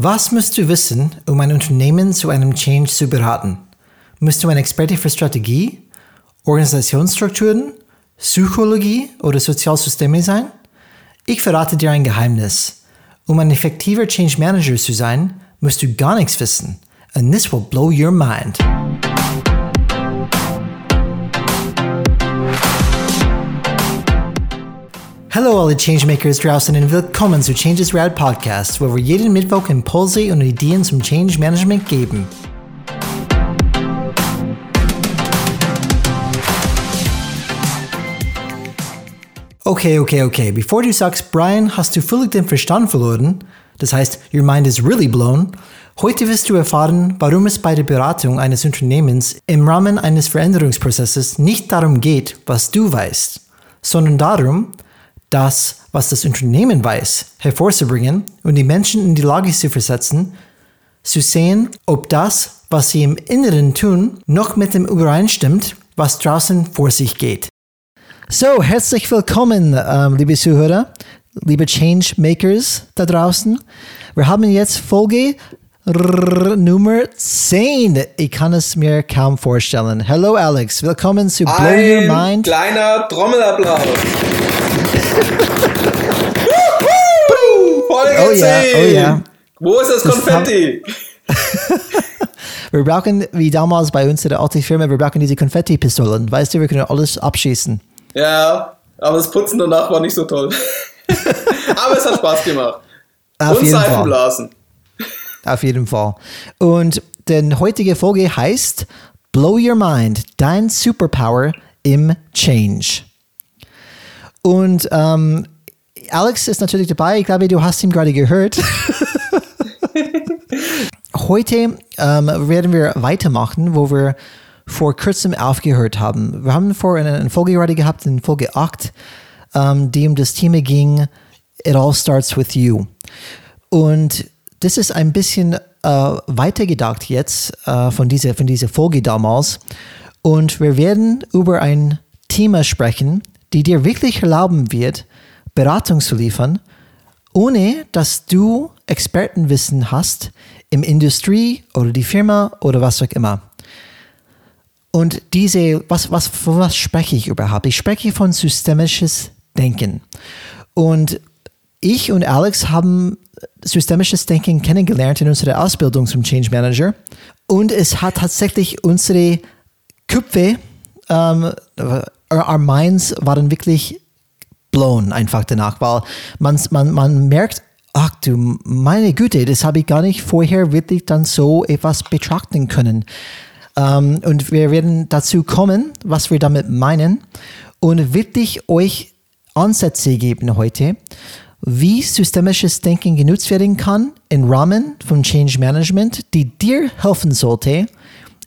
Was musst du wissen, um ein Unternehmen zu einem Change zu beraten? Musst du ein Experte für Strategie, Organisationsstrukturen, Psychologie oder Sozialsysteme sein? Ich verrate dir ein Geheimnis. Um ein effektiver Change Manager zu sein, musst du gar nichts wissen. And this will blow your mind. Hallo alle Changemakers draußen und willkommen zu Changes Rad Podcast, wo wir jeden Mittwoch Impulse und Ideen zum Change Management geben. Okay, okay, okay. Bevor du sagst, Brian, hast du völlig den Verstand verloren, das heißt, your mind is really blown, heute wirst du erfahren, warum es bei der Beratung eines Unternehmens im Rahmen eines Veränderungsprozesses nicht darum geht, was du weißt, sondern darum, das, was das Unternehmen weiß, hervorzubringen und die Menschen in die Lage zu versetzen, zu sehen, ob das, was sie im Inneren tun, noch mit dem übereinstimmt, was draußen vor sich geht. So, herzlich willkommen, ähm, liebe Zuhörer, liebe Changemakers da draußen. Wir haben jetzt Folge Nummer 10. Ich kann es mir kaum vorstellen. Hello Alex, willkommen zu Blow Ein Your Mind. kleiner Trommelapplaus. Folge Oh ja, 10. oh ja. Wo ist das Konfetti? Wir brauchen, wie damals bei uns in der alten Firma, wir brauchen diese Konfetti-Pistolen. Weißt du, wir können alles abschießen. Ja, aber das Putzen danach war nicht so toll. aber es hat Spaß gemacht. Auf Und jeden Fall. Auf jeden Fall. Und die heutige Folge heißt Blow Your Mind, dein Superpower im Change. Und ähm, Alex ist natürlich dabei. Ich glaube, du hast ihn gerade gehört. Heute ähm, werden wir weitermachen, wo wir vor kurzem aufgehört haben. Wir haben vor eine, eine Folge gerade gehabt, in Folge 8, ähm, die um das Thema ging, It All Starts With You. Und das ist ein bisschen äh, weitergedacht jetzt äh, von, dieser, von dieser Folge damals. Und wir werden über ein Thema sprechen, die dir wirklich erlauben wird, Beratung zu liefern, ohne dass du Expertenwissen hast im Industrie oder die Firma oder was auch immer. Und diese, was, was, von was spreche ich überhaupt? Ich spreche von systemisches Denken. Und ich und Alex haben systemisches Denken kennengelernt in unserer Ausbildung zum Change Manager. Und es hat tatsächlich unsere Köpfe, ähm, our minds waren wirklich blown einfach danach, weil man, man, man merkt, ach du meine Güte, das habe ich gar nicht vorher wirklich dann so etwas betrachten können. Ähm, und wir werden dazu kommen, was wir damit meinen und wirklich euch Ansätze geben heute, wie systemisches Denken genutzt werden kann im Rahmen von Change Management, die dir helfen sollte,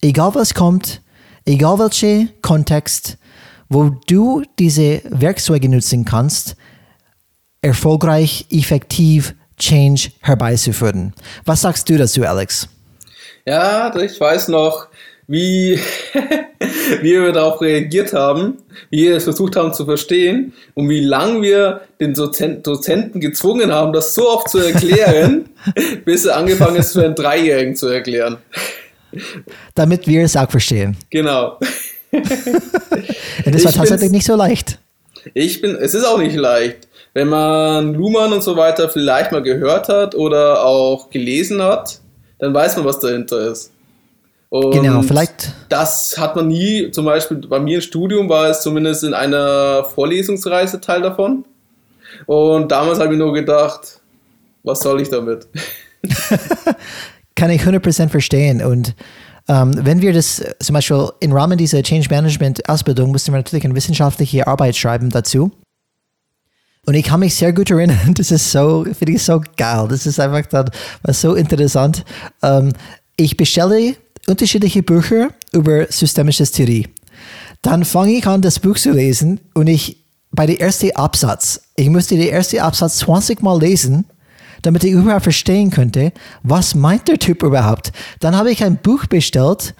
egal was kommt, egal welcher Kontext, wo du diese Werkzeuge nutzen kannst, erfolgreich, effektiv Change herbeizuführen. Was sagst du dazu, Alex? Ja, ich weiß noch, wie, wie wir darauf reagiert haben, wie wir es versucht haben zu verstehen und wie lange wir den Dozen- Dozenten gezwungen haben, das so oft zu erklären, bis er angefangen ist, für einen Dreijährigen zu erklären. Damit wir es auch verstehen. Genau. Das war tatsächlich nicht so leicht. Ich bin, es ist auch nicht leicht. Wenn man Luhmann und so weiter vielleicht mal gehört hat oder auch gelesen hat, dann weiß man, was dahinter ist. Und Genau, vielleicht- Das hat man nie, zum Beispiel bei mir im Studium war es zumindest in einer Vorlesungsreise Teil davon. Und damals habe ich nur gedacht, was soll ich damit? kann ich 100% verstehen. Und ähm, wenn wir das zum Beispiel im Rahmen dieser Change Management Ausbildung mussten wir natürlich eine wissenschaftliche Arbeit schreiben dazu. Und ich kann mich sehr gut erinnern, das ist so, finde ich so geil. Das ist einfach dann was so interessant. Ähm, ich bestelle unterschiedliche Bücher über systemisches Theorie. Dann fange ich an, das Buch zu lesen und ich bei der ersten Absatz, ich musste den ersten Absatz 20 Mal lesen, damit ich überhaupt verstehen könnte, was meint der Typ überhaupt. Dann habe ich ein Buch bestellt,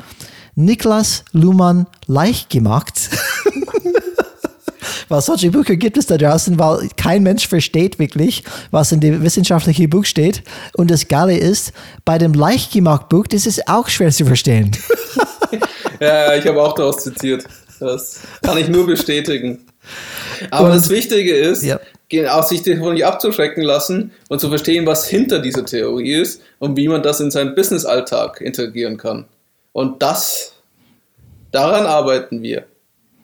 Niklas Luhmann leicht gemacht. weil solche Bücher gibt es da draußen, weil kein Mensch versteht wirklich, was in dem wissenschaftlichen Buch steht. Und das Geile ist, bei dem Leichtgemacht-Buch, das ist auch schwer zu verstehen. ja, ich habe auch daraus zitiert. Das kann ich nur bestätigen. Aber und, das Wichtige ist, ja. auch sich davon nicht abzuschrecken lassen und zu verstehen, was hinter dieser Theorie ist und wie man das in seinen Business-Alltag integrieren kann. Und das, daran arbeiten wir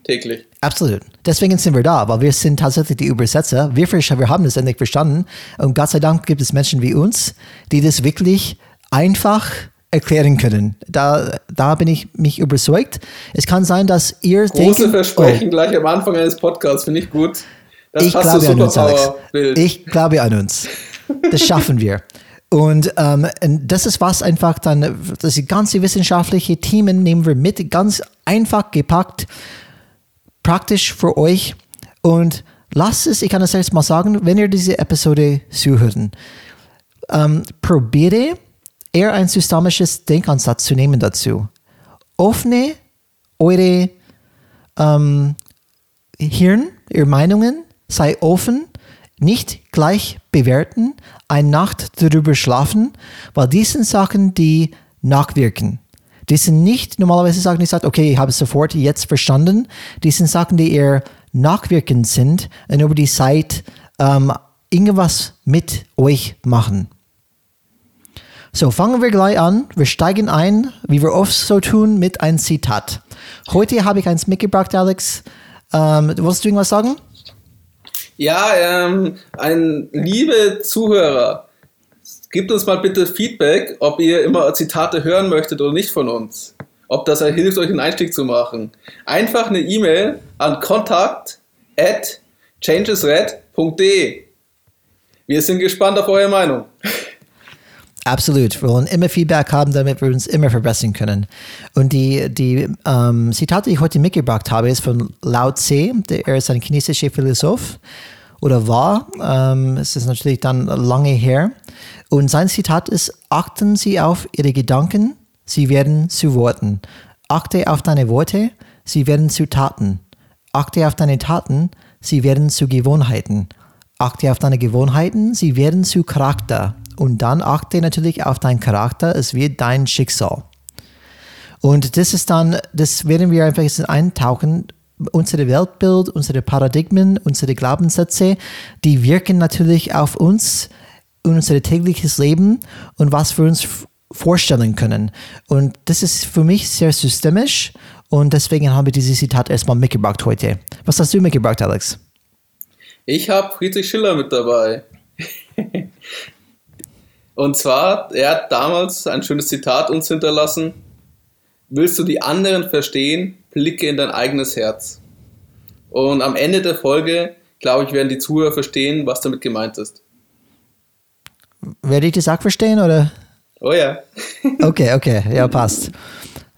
täglich. Absolut. Deswegen sind wir da, weil wir sind tatsächlich die Übersetzer. Wir, wir haben das endlich verstanden. Und Gott sei Dank gibt es Menschen wie uns, die das wirklich einfach erklären können. Da, da bin ich mich überzeugt. Es kann sein, dass ihr Große denken, Versprechen oh, gleich am Anfang eines Podcasts, finde ich gut. Das ich glaube an uns, Alex. Ich glaube an uns. Das schaffen wir. Und ähm, das ist was einfach dann, das ganze wissenschaftliche Themen nehmen wir mit, ganz einfach gepackt, praktisch für euch. Und lasst es, ich kann das jetzt mal sagen, wenn ihr diese Episode zuhören, ähm, probiere eher ein systemisches Denkansatz zu nehmen dazu. Offne eure ähm, Hirn, ihre Meinungen, sei offen, nicht gleich bewerten, eine Nacht darüber schlafen, weil dies Sachen, die nachwirken. Die sind nicht normalerweise Sachen, die sagt, okay, ich habe es sofort jetzt verstanden. Die sind Sachen, die eher nachwirkend sind und über die Zeit ähm, irgendwas mit euch machen. So, fangen wir gleich an. Wir steigen ein, wie wir oft so tun, mit einem Zitat. Heute habe ich eins mitgebracht, Alex. Ähm, wolltest du irgendwas sagen? Ja, ähm, ein liebe Zuhörer, gebt uns mal bitte Feedback, ob ihr immer Zitate hören möchtet oder nicht von uns. Ob das hilft, euch einen Einstieg zu machen. Einfach eine E-Mail an kontakt at changesred.de. Wir sind gespannt auf eure Meinung. Absolut. Wir wollen immer Feedback haben, damit wir uns immer verbessern können. Und die, die ähm, Zitate, die ich heute mitgebracht habe, ist von Lao Tse. Er ist ein chinesischer Philosoph oder war. Ähm, es ist natürlich dann lange her. Und sein Zitat ist, achten Sie auf Ihre Gedanken, sie werden zu Worten. Achte auf deine Worte, sie werden zu Taten. Achte auf deine Taten, sie werden zu Gewohnheiten. Achte auf deine Gewohnheiten, sie werden zu Charakter und dann achte natürlich auf deinen Charakter, es wird dein Schicksal. Und das ist dann, das werden wir einfach jetzt eintauchen, unsere Weltbild, unsere Paradigmen, unsere Glaubenssätze, die wirken natürlich auf uns unser tägliches Leben und was wir uns vorstellen können. Und das ist für mich sehr systemisch und deswegen habe ich dieses Zitat erstmal mitgebracht heute. Was hast du mitgebracht, Alex? Ich habe Friedrich Schiller mit dabei. Und zwar, er hat damals ein schönes Zitat uns hinterlassen. Willst du die anderen verstehen, blicke in dein eigenes Herz. Und am Ende der Folge, glaube ich, werden die Zuhörer verstehen, was damit gemeint ist. Werde ich das auch verstehen, oder? Oh ja. okay, okay, ja, passt.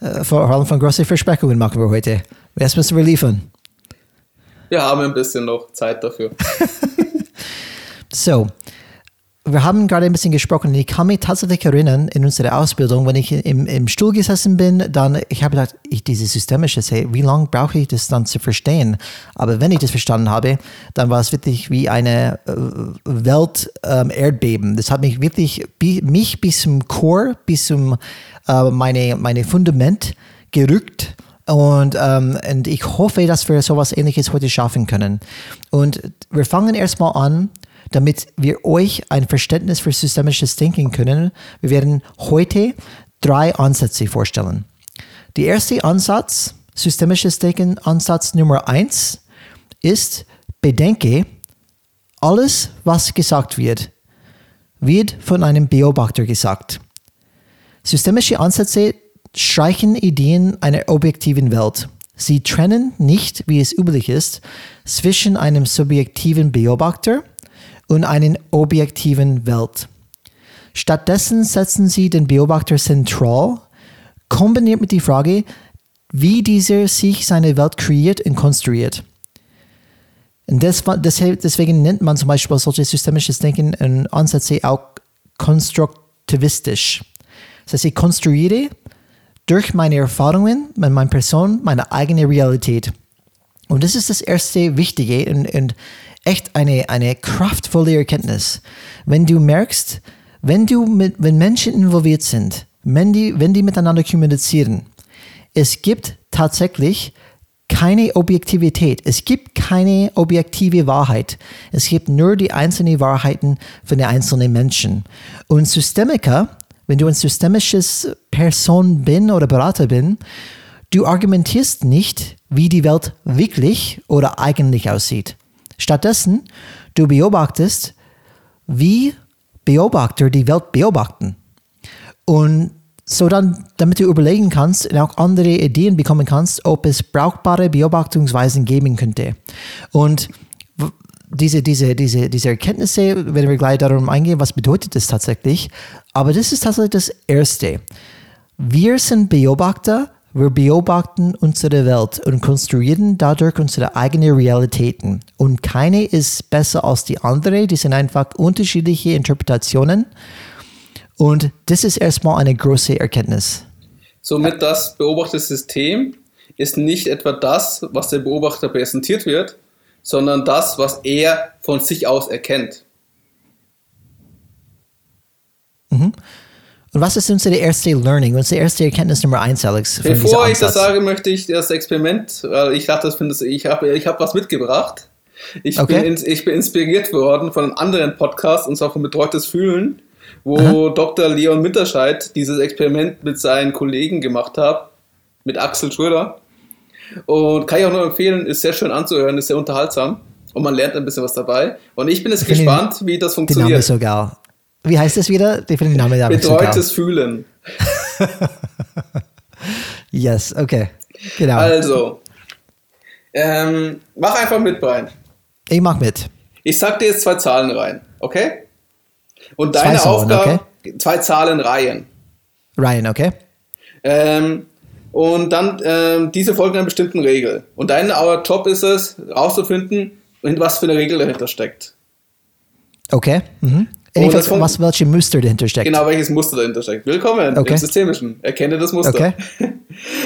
Äh, vor allem von großen Versprechungen machen wir heute. Was müssen wir liefern? Wir haben ein bisschen noch Zeit dafür. so, wir haben gerade ein bisschen gesprochen. Ich kann mich tatsächlich erinnern, in unserer Ausbildung, wenn ich im, im Stuhl gesessen bin, dann, ich habe gedacht, ich, diese systemische, hey, wie lange brauche ich das dann zu verstehen? Aber wenn ich das verstanden habe, dann war es wirklich wie eine äh, Welt-Erdbeben. Ähm, das hat mich wirklich, mich bis zum Core, bis zum äh, meine, meine Fundament gerückt. Und, ähm, und ich hoffe, dass wir sowas ähnliches heute schaffen können. Und wir fangen erstmal an damit wir euch ein Verständnis für systemisches Denken können. Wir werden heute drei Ansätze vorstellen. Der erste Ansatz, systemisches Denken, Ansatz Nummer eins, ist, bedenke, alles, was gesagt wird, wird von einem Beobachter gesagt. Systemische Ansätze streichen Ideen einer objektiven Welt. Sie trennen nicht, wie es üblich ist, zwischen einem subjektiven Beobachter und einen objektiven Welt. Stattdessen setzen sie den Beobachter zentral, kombiniert mit der Frage, wie dieser sich seine Welt kreiert und konstruiert. Und deswegen nennt man zum Beispiel solches systemisches Denken und Ansätze auch konstruktivistisch. Das heißt, ich konstruiere durch meine Erfahrungen, meine Person, meine eigene Realität. Und das ist das erste Wichtige und, und echt eine, eine kraftvolle Erkenntnis. Wenn du merkst, wenn du mit, wenn Menschen involviert sind, wenn die, wenn die miteinander kommunizieren, es gibt tatsächlich keine Objektivität. Es gibt keine objektive Wahrheit. Es gibt nur die einzelnen Wahrheiten von den einzelnen Menschen. Und Systemiker, wenn du ein systemisches Person bin oder Berater bin, du argumentierst nicht, wie die Welt wirklich oder eigentlich aussieht. Stattdessen, du beobachtest, wie Beobachter die Welt beobachten. Und so dann, damit du überlegen kannst und auch andere Ideen bekommen kannst, ob es brauchbare Beobachtungsweisen geben könnte. Und diese, diese, diese, diese Erkenntnisse, werden wir gleich darum eingehen, was bedeutet das tatsächlich. Aber das ist tatsächlich das Erste. Wir sind Beobachter, wir beobachten unsere Welt und konstruieren dadurch unsere eigenen Realitäten. Und keine ist besser als die andere, die sind einfach unterschiedliche Interpretationen. Und das ist erstmal eine große Erkenntnis. Somit das beobachtete System ist nicht etwa das, was der Beobachter präsentiert wird, sondern das, was er von sich aus erkennt. Mhm. Und was ist unsere erste Learning, unsere erste Erkenntnis Nummer eins, Alex? Bevor ich das sage, möchte ich das Experiment, weil ich dachte, das ich habe ich hab was mitgebracht. Ich, okay. bin, ich bin inspiriert worden von einem anderen Podcast, und zwar von Betreutes Fühlen wo Aha. Dr. Leon Mitterscheid dieses Experiment mit seinen Kollegen gemacht hat, mit Axel Schröder. Und kann ich auch nur empfehlen, ist sehr schön anzuhören, ist sehr unterhaltsam und man lernt ein bisschen was dabei. Und ich bin jetzt ich gespannt, wie das funktioniert. Name sogar. Wie heißt das wieder? Ich finde den Namen Betreutes Fühlen. yes, okay. Genau. Also, ähm, mach einfach mit, Brian. Ich mach mit. Ich sag dir jetzt zwei Zahlen rein, okay? Und deine zwei Aufgabe, okay. zwei Zahlenreihen. Reihen, okay. Ähm, und dann ähm, diese folgen einer bestimmten Regel. Und dein Job ist es, rauszufinden, was für eine Regel dahinter steckt. Okay. Mhm. Jedenfalls, was welche Muster dahinter steckt. Genau, welches Muster dahinter steckt. Willkommen okay. im Systemischen. Erkenne das Muster. Okay.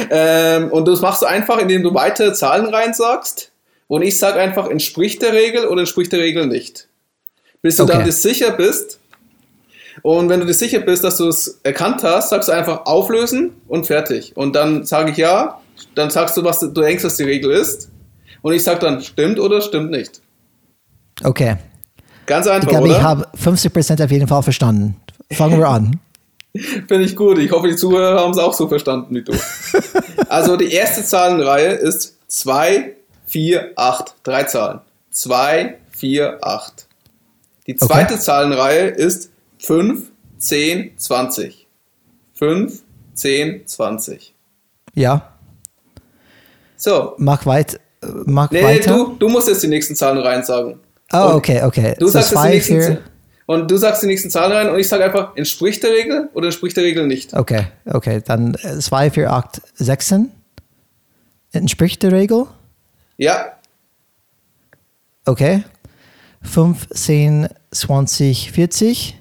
ähm, und das machst du einfach, indem du weitere Zahlenreihen sagst. Und ich sage einfach, entspricht der Regel oder entspricht der Regel nicht. Bis du okay. dann sicher bist, und wenn du dir sicher bist, dass du es erkannt hast, sagst du einfach auflösen und fertig. Und dann sage ich ja, dann sagst du, was du denkst, was die Regel ist. Und ich sage dann, stimmt oder stimmt nicht. Okay. Ganz einfach, ich glaube? Ich habe 50% auf jeden Fall verstanden. Fangen wir an. Finde ich gut. Ich hoffe, die Zuhörer haben es auch so verstanden wie du. also die erste Zahlenreihe ist 2, 4, 8. Drei Zahlen. 2, 4, 8. Die zweite okay. Zahlenreihe ist 5, 10, 20. 5, 10, 20. Ja. So. Mach, weit, mach nee, weiter. Du, du musst jetzt die nächsten Zahlen rein sagen. Oh, okay, okay. Du so sagst jetzt die nächsten. Und du sagst die nächsten Zahlen rein und ich sage einfach, entspricht der Regel oder entspricht der Regel nicht? Okay, okay. Dann 2, 4, 8, 16. Entspricht der Regel? Ja. Okay. 5, 10, 20, 40.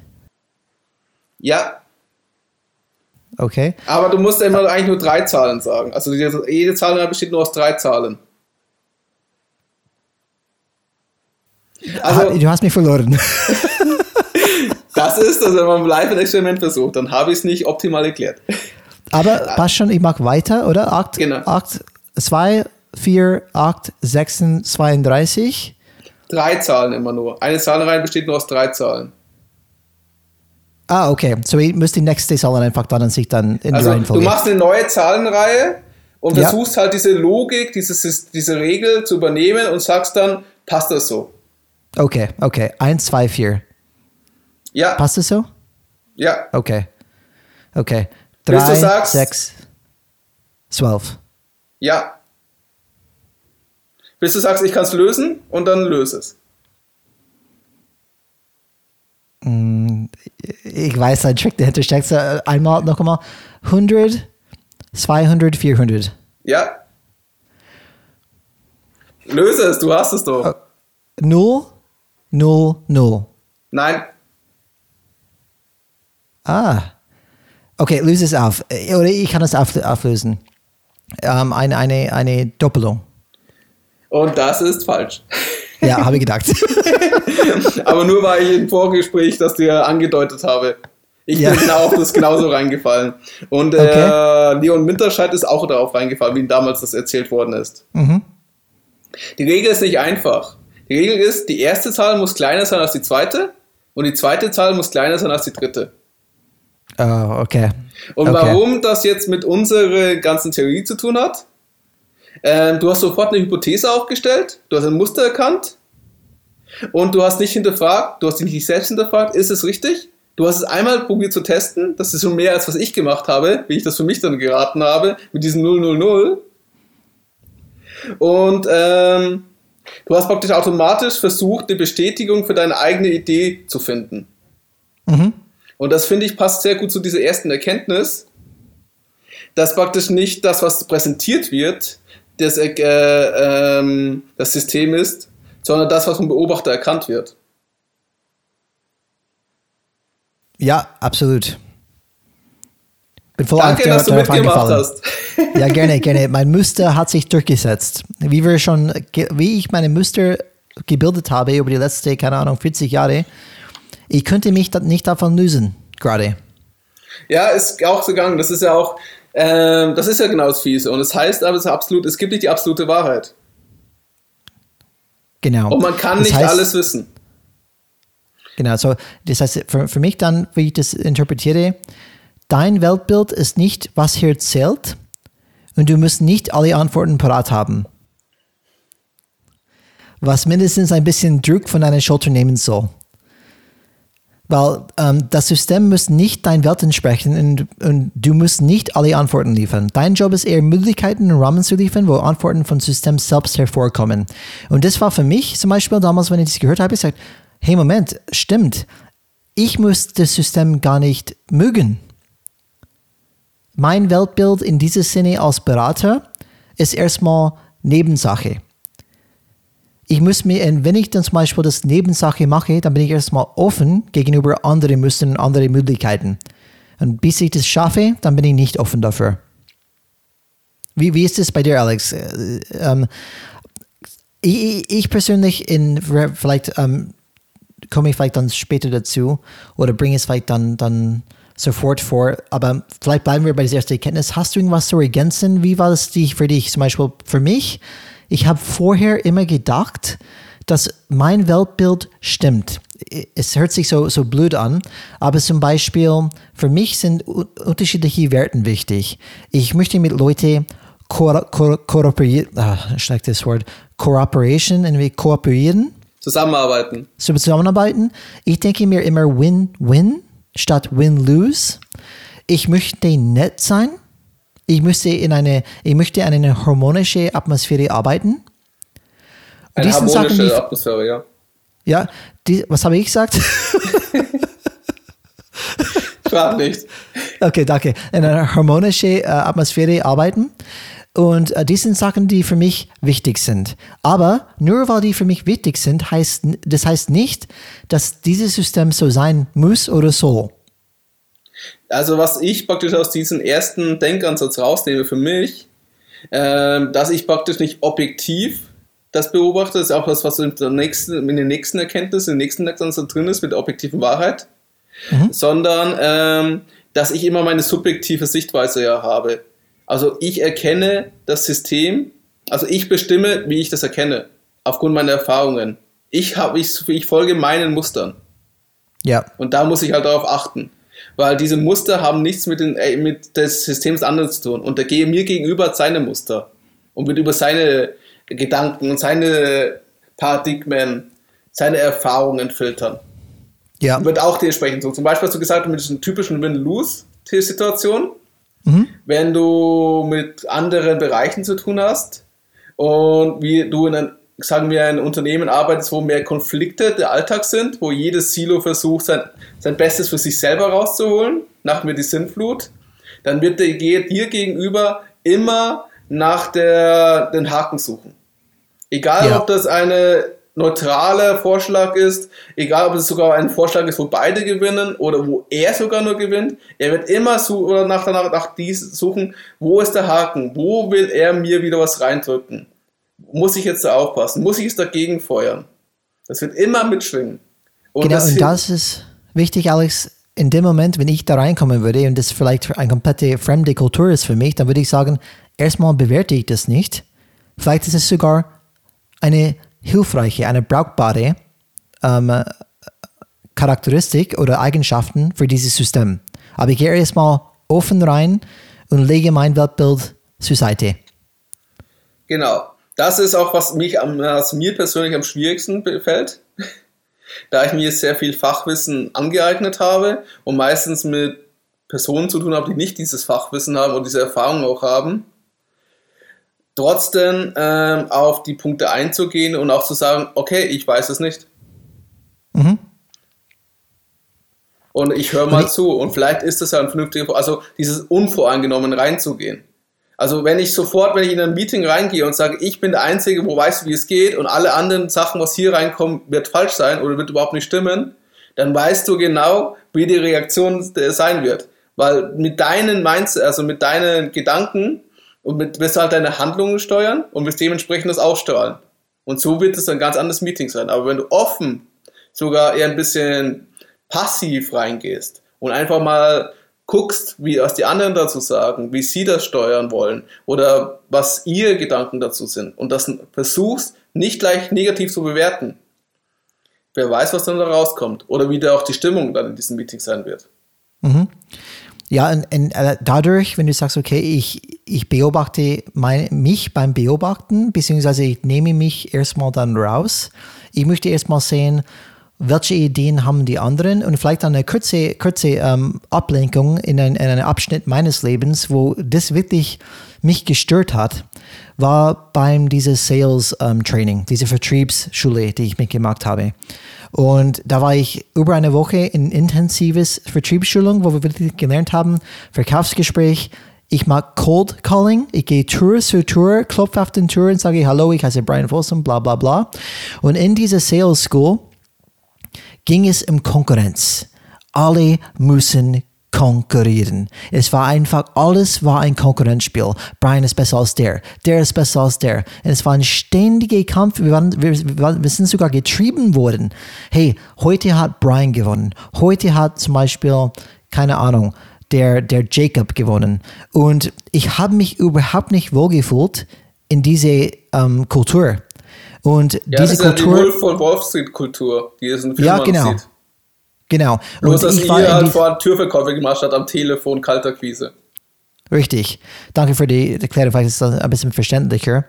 Ja. Okay. Aber du musst immer eigentlich nur drei Zahlen sagen. Also jede Zahl besteht nur aus drei Zahlen. Also, du hast mich verloren. das ist, also wenn man live ein Experiment versucht, dann habe ich es nicht optimal erklärt. Aber passt schon, ich mag weiter, oder? 8, genau. 8, 2, 4, 8, 6, 32. Drei Zahlen immer nur. Eine Zahlenreihe besteht nur aus drei Zahlen. Ah, okay. So ich muss die nächste Zahl einfach dann an sich dann in also, die Reihenfolge. Du machst eine neue Zahlenreihe und ja. versuchst halt diese Logik, dieses, diese Regel zu übernehmen und sagst dann, passt das so? Okay, okay. Eins, zwei, vier. Ja. Passt das so? Ja. Okay. Okay. Drei, Bis du sagst, sechs, zwölf. Ja. Bis du sagst, ich kann es lösen und dann löse es. Mm, ich weiß, ein Trick dahinter steckt. Einmal noch einmal. 100, 200, 400. Ja. Löse es, du hast es doch. 0, 0, 0. Nein. Ah. Okay, löse es auf. Oder ich kann es auf, auflösen. Ähm, eine, eine, eine Doppelung. Und das ist falsch. Ja, habe ich gedacht. Aber nur weil ich im Vorgespräch das dir angedeutet habe. Ich ja. bin auch das genauso reingefallen. Und okay. äh, Leon Winterscheid ist auch darauf reingefallen, wie ihm damals das erzählt worden ist. Mhm. Die Regel ist nicht einfach. Die Regel ist, die erste Zahl muss kleiner sein als die zweite und die zweite Zahl muss kleiner sein als die dritte. Oh, okay. Und okay. warum das jetzt mit unserer ganzen Theorie zu tun hat? Ähm, du hast sofort eine Hypothese aufgestellt, du hast ein Muster erkannt und du hast nicht hinterfragt, du hast dich nicht selbst hinterfragt, ist es richtig? Du hast es einmal probiert zu testen, das ist schon mehr als was ich gemacht habe, wie ich das für mich dann geraten habe, mit diesem 000. Und ähm, du hast praktisch automatisch versucht, eine Bestätigung für deine eigene Idee zu finden. Mhm. Und das finde ich passt sehr gut zu dieser ersten Erkenntnis, dass praktisch nicht das, was präsentiert wird, das, äh, ähm, das System ist, sondern das, was vom Beobachter erkannt wird. Ja, absolut. Bin voll Danke, dass du mitgemacht hast. ja, gerne, gerne. Mein Muster hat sich durchgesetzt. Wie wir schon, wie ich meine Muster gebildet habe über die letzten, keine Ahnung, 40 Jahre, ich könnte mich nicht davon lösen, gerade. Ja, ist auch so gegangen. Das ist ja auch, ähm, das ist ja genau das Fiese. Und es das heißt aber, es, absolut, es gibt nicht die absolute Wahrheit. Genau. Und man kann das nicht heißt, alles wissen. Genau, so, das heißt, für, für mich dann, wie ich das interpretiere, dein Weltbild ist nicht, was hier zählt und du musst nicht alle Antworten parat haben. Was mindestens ein bisschen Druck von deiner Schulter nehmen soll. Weil ähm, das System muss nicht dein Welt entsprechen und, und, du musst nicht alle Antworten liefern. Dein Job ist eher Möglichkeiten und Rahmen zu liefern, wo Antworten vom System selbst hervorkommen. Und das war für mich zum Beispiel damals, wenn ich das gehört habe, ich gesagt, hey Moment, stimmt, ich muss das System gar nicht mögen. Mein Weltbild in diesem Sinne als Berater ist erstmal Nebensache ich muss mir, wenn ich dann zum Beispiel das Nebensache mache, dann bin ich erstmal offen gegenüber anderen Mustern und anderen Möglichkeiten. Und bis ich das schaffe, dann bin ich nicht offen dafür. Wie, wie ist es bei dir, Alex? Äh, ähm, ich, ich, persönlich, in, vielleicht ähm, komme ich vielleicht dann später dazu oder bringe es vielleicht dann, dann sofort vor, aber vielleicht bleiben wir bei dieser ersten Erkenntnis. Hast du irgendwas zu ergänzen? Wie war das für dich zum Beispiel für mich? Ich habe vorher immer gedacht, dass mein Weltbild stimmt. Es hört sich so, so blöd an, aber zum Beispiel für mich sind unterschiedliche Werten wichtig. Ich möchte mit Leuten kooperieren, ah, schlechtes Wort, Cooperation, irgendwie kooperieren. Zusammenarbeiten. Zusammenarbeiten. Ich denke mir immer Win-Win statt Win-Lose. Ich möchte nett sein ich möchte in eine, ich möchte in eine harmonische Atmosphäre arbeiten. Eine harmonische Sachen, die, Atmosphäre, ja. Ja, die, was habe ich gesagt? Frag nicht. Okay, danke. In einer harmonischen äh, Atmosphäre arbeiten. Und äh, die sind Sachen, die für mich wichtig sind. Aber nur weil die für mich wichtig sind, heißt, das heißt nicht, dass dieses System so sein muss oder soll. Also was ich praktisch aus diesem ersten Denkansatz rausnehme für mich, äh, dass ich praktisch nicht objektiv das beobachte, das ist auch das, was in, der nächsten, in den nächsten Erkenntnissen, in den nächsten Denkansatz drin ist, mit der objektiven Wahrheit, mhm. sondern ähm, dass ich immer meine subjektive Sichtweise ja habe. Also ich erkenne das System, also ich bestimme, wie ich das erkenne, aufgrund meiner Erfahrungen. Ich, hab, ich, ich folge meinen Mustern. Ja. Und da muss ich halt darauf achten weil diese Muster haben nichts mit, den, äh, mit des Systems anderes zu tun. Und der gehe mir gegenüber seine Muster und wird über seine Gedanken und seine Paradigmen, seine Erfahrungen filtern. Ja. Und wird auch dementsprechend so. Zum Beispiel hast du gesagt, mit diesen typischen Win-Lose-Situation, mhm. wenn du mit anderen Bereichen zu tun hast und wie du in einem sagen wir, ein Unternehmen arbeitet, wo mehr Konflikte der Alltag sind, wo jedes Silo versucht, sein, sein Bestes für sich selber rauszuholen, nach mir die Sinnflut, dann wird der dir gegenüber immer nach der, den Haken suchen. Egal, ja. ob das ein neutraler Vorschlag ist, egal, ob es sogar ein Vorschlag ist, wo beide gewinnen oder wo er sogar nur gewinnt, er wird immer su oder nach, nach, nach dies suchen, wo ist der Haken, wo will er mir wieder was reindrücken muss ich jetzt da aufpassen? Muss ich es dagegen feuern? Das wird immer mitschwingen. Und genau, das und das ist wichtig, Alex. In dem Moment, wenn ich da reinkommen würde und das vielleicht eine komplette fremde Kultur ist für mich, dann würde ich sagen, erstmal bewerte ich das nicht. Vielleicht ist es sogar eine hilfreiche, eine brauchbare ähm, Charakteristik oder Eigenschaften für dieses System. Aber ich gehe erstmal offen rein und lege mein Weltbild zur Seite. Genau. Das ist auch, was, mich am, was mir persönlich am schwierigsten fällt, da ich mir sehr viel Fachwissen angeeignet habe und meistens mit Personen zu tun habe, die nicht dieses Fachwissen haben und diese Erfahrung auch haben. Trotzdem ähm, auf die Punkte einzugehen und auch zu sagen, okay, ich weiß es nicht. Mhm. Und ich höre mal zu und vielleicht ist das ja ein vernünftiger, also dieses unvoreingenommen reinzugehen. Also wenn ich sofort, wenn ich in ein Meeting reingehe und sage, ich bin der Einzige, wo weiß, wie es geht und alle anderen Sachen, was hier reinkommen, wird falsch sein oder wird überhaupt nicht stimmen, dann weißt du genau, wie die Reaktion sein wird. Weil mit deinen Mindset, also mit deinen Gedanken und mit, wirst halt deine Handlungen steuern und wirst dementsprechend das ausstrahlen. Und so wird es ein ganz anderes Meeting sein. Aber wenn du offen, sogar eher ein bisschen passiv reingehst und einfach mal guckst, wie was die anderen dazu sagen, wie sie das steuern wollen oder was ihre Gedanken dazu sind und das versuchst nicht gleich negativ zu bewerten. Wer weiß, was dann da rauskommt oder wie da auch die Stimmung dann in diesem Meeting sein wird. Mhm. Ja, und, und äh, dadurch, wenn du sagst, okay, ich, ich beobachte mein, mich beim Beobachten, beziehungsweise ich nehme mich erstmal dann raus. Ich möchte erstmal sehen, welche Ideen haben die anderen und vielleicht eine kurze, kurze ähm, Ablenkung in, ein, in einen Abschnitt meines Lebens, wo das wirklich mich gestört hat, war beim dieses Sales ähm, Training, diese Vertriebsschule, die ich mitgemacht habe. Und da war ich über eine Woche in intensives Vertriebsschulung, wo wir wirklich gelernt haben, Verkaufsgespräch, ich mag Cold Calling. Ich gehe Tour zu Tour, klopfe auf den Tour und sage, hallo, ich heiße Brian Folsom, bla bla bla. Und in dieser Sales School ging es um Konkurrenz. Alle müssen konkurrieren. Es war einfach, alles war ein Konkurrenzspiel. Brian ist besser als der, der ist besser als der. Und es war ein ständiger Kampf. Wir, waren, wir, wir sind sogar getrieben worden. Hey, heute hat Brian gewonnen. Heute hat zum Beispiel, keine Ahnung, der, der Jacob gewonnen. Und ich habe mich überhaupt nicht wohlgefühlt in diese ähm, Kultur. Und ja, diese das ist Kultur. Ja die Wolf von Wall Street Kultur, die es in Filmen Ja, genau. sieht. Genau. Bloß, dass ihr halt vor Türverkäufe gemacht hat am Telefon, kalter Quise. Richtig. Danke für die Erklärung, vielleicht ist das ein bisschen verständlicher.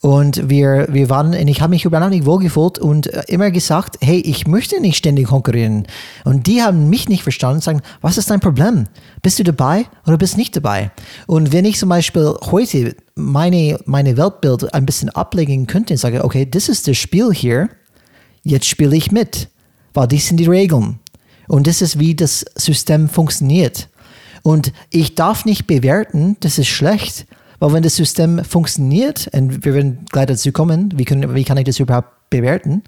Und wir, wir waren, und ich habe mich überhaupt nicht wohlgefühlt und äh, immer gesagt, hey, ich möchte nicht ständig konkurrieren. Und die haben mich nicht verstanden und sagen, was ist dein Problem? Bist du dabei oder bist nicht dabei? Und wenn ich zum Beispiel heute meine, meine Weltbild ein bisschen ablegen könnte und sage, okay, das ist das Spiel hier, jetzt spiele ich mit, weil dies sind die Regeln. Und das ist, wie das System funktioniert. Und ich darf nicht bewerten, das ist schlecht, weil wenn das System funktioniert, und wir werden gleich dazu kommen, wie, können, wie kann ich das überhaupt bewerten,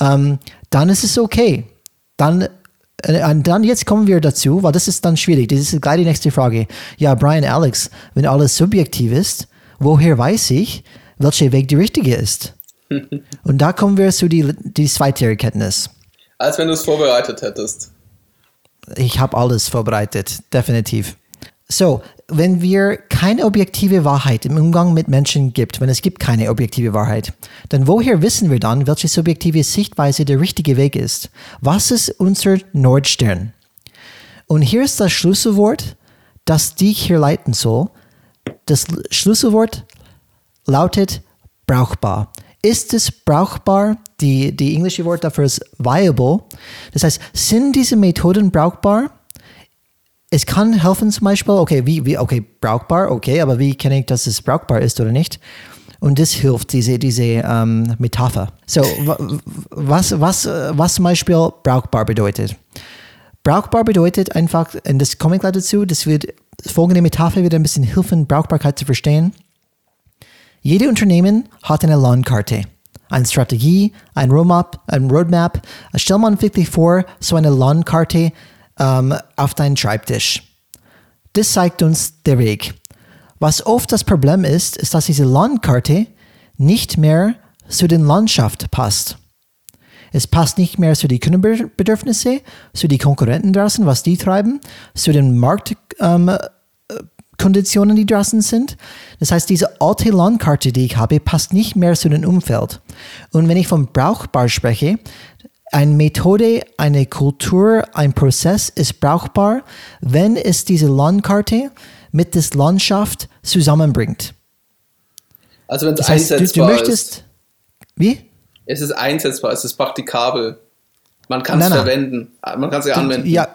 ähm, dann ist es okay. Dann, äh, und dann jetzt kommen wir dazu, weil das ist dann schwierig. Das ist gleich die nächste Frage. Ja, Brian, Alex, wenn alles subjektiv ist, woher weiß ich, welcher Weg die richtige ist? und da kommen wir zu die, die zweite Erkenntnis. Als wenn du es vorbereitet hättest. Ich habe alles vorbereitet, definitiv. So, wenn wir keine objektive Wahrheit im Umgang mit Menschen gibt, wenn es gibt keine objektive Wahrheit, dann woher wissen wir dann, welche subjektive Sichtweise der richtige Weg ist? Was ist unser Nordstern? Und hier ist das Schlüsselwort, das dich hier leiten soll. Das Schlüsselwort lautet brauchbar ist es brauchbar? Die, die englische Wort dafür ist viable. Das heißt, sind diese Methoden brauchbar? Es kann helfen zum Beispiel, okay, wie, wie, okay, brauchbar, okay, aber wie kenne ich, dass es brauchbar ist oder nicht? Und das hilft, diese, diese ähm, Metapher. So, was, was, was zum Beispiel brauchbar bedeutet? Brauchbar bedeutet einfach, und das komme ich gleich dazu, das wird, folgende Metapher wird ein bisschen helfen, Brauchbarkeit zu verstehen. Jede Unternehmen hat eine Landkarte, eine Strategie, ein Roadmap, ein Roadmap. Stell man wirklich vor, so eine Landkarte ähm, auf deinen Schreibtisch. Das zeigt uns der Weg. Was oft das Problem ist, ist, dass diese Landkarte nicht mehr zu den Landschaft passt. Es passt nicht mehr zu den Kundenbedürfnissen, zu den Konkurrenten draußen, was die treiben, zu den Marktkonditionen, ähm, die draußen sind. Das heißt, diese alte Landkarte, die ich habe, passt nicht mehr zu dem Umfeld. Und wenn ich von brauchbar spreche, eine Methode, eine Kultur, ein Prozess ist brauchbar, wenn es diese Landkarte mit der Landschaft zusammenbringt. Also wenn es das heißt, einsetzbar du, du möchtest, ist. Wie? Es ist einsetzbar, es ist praktikabel. Man kann es verwenden. Man kann es ja anwenden. Ja,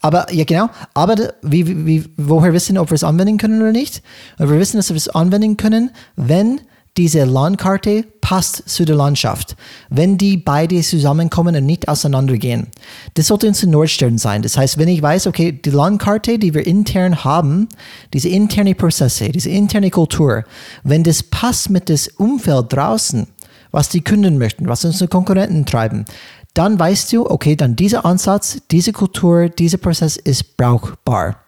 aber ja genau. Aber wie, wie, woher wissen, ob wir es anwenden können oder nicht? Wir wissen, dass wir es anwenden können, wenn diese Landkarte passt zu der Landschaft, wenn die beide zusammenkommen und nicht auseinandergehen. Das sollte uns ein Nordstern sein. Das heißt, wenn ich weiß, okay, die Landkarte, die wir intern haben, diese interne Prozesse, diese interne Kultur, wenn das passt mit dem Umfeld draußen, was die Kunden möchten, was unsere Konkurrenten treiben, dann weißt du, okay, dann dieser Ansatz, diese Kultur, dieser Prozess ist brauchbar.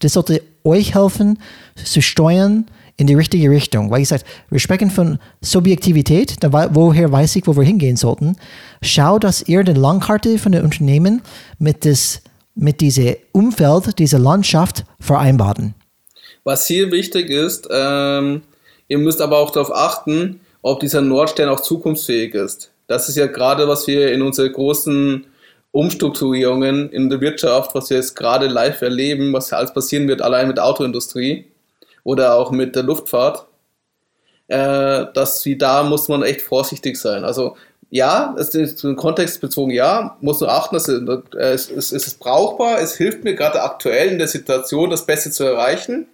Das sollte euch helfen, zu steuern in die richtige Richtung. Weil ich sage, wir sprechen von Subjektivität, woher weiß ich, wo wir hingehen sollten. Schau, dass ihr die Langkarte von den Unternehmen mit, das, mit diesem Umfeld, dieser Landschaft vereinbaren. Was hier wichtig ist, ähm, ihr müsst aber auch darauf achten, ob dieser Nordstern auch zukunftsfähig ist. Das ist ja gerade, was wir in unseren großen Umstrukturierungen in der Wirtschaft, was wir jetzt gerade live erleben, was alles passieren wird, allein mit der Autoindustrie oder auch mit der Luftfahrt, äh, dass wie da muss man echt vorsichtig sein. Also ja, es ist im Kontext bezogen, ja, muss man achten, dass es, es, es ist brauchbar, es hilft mir gerade aktuell in der Situation, das Beste zu erreichen,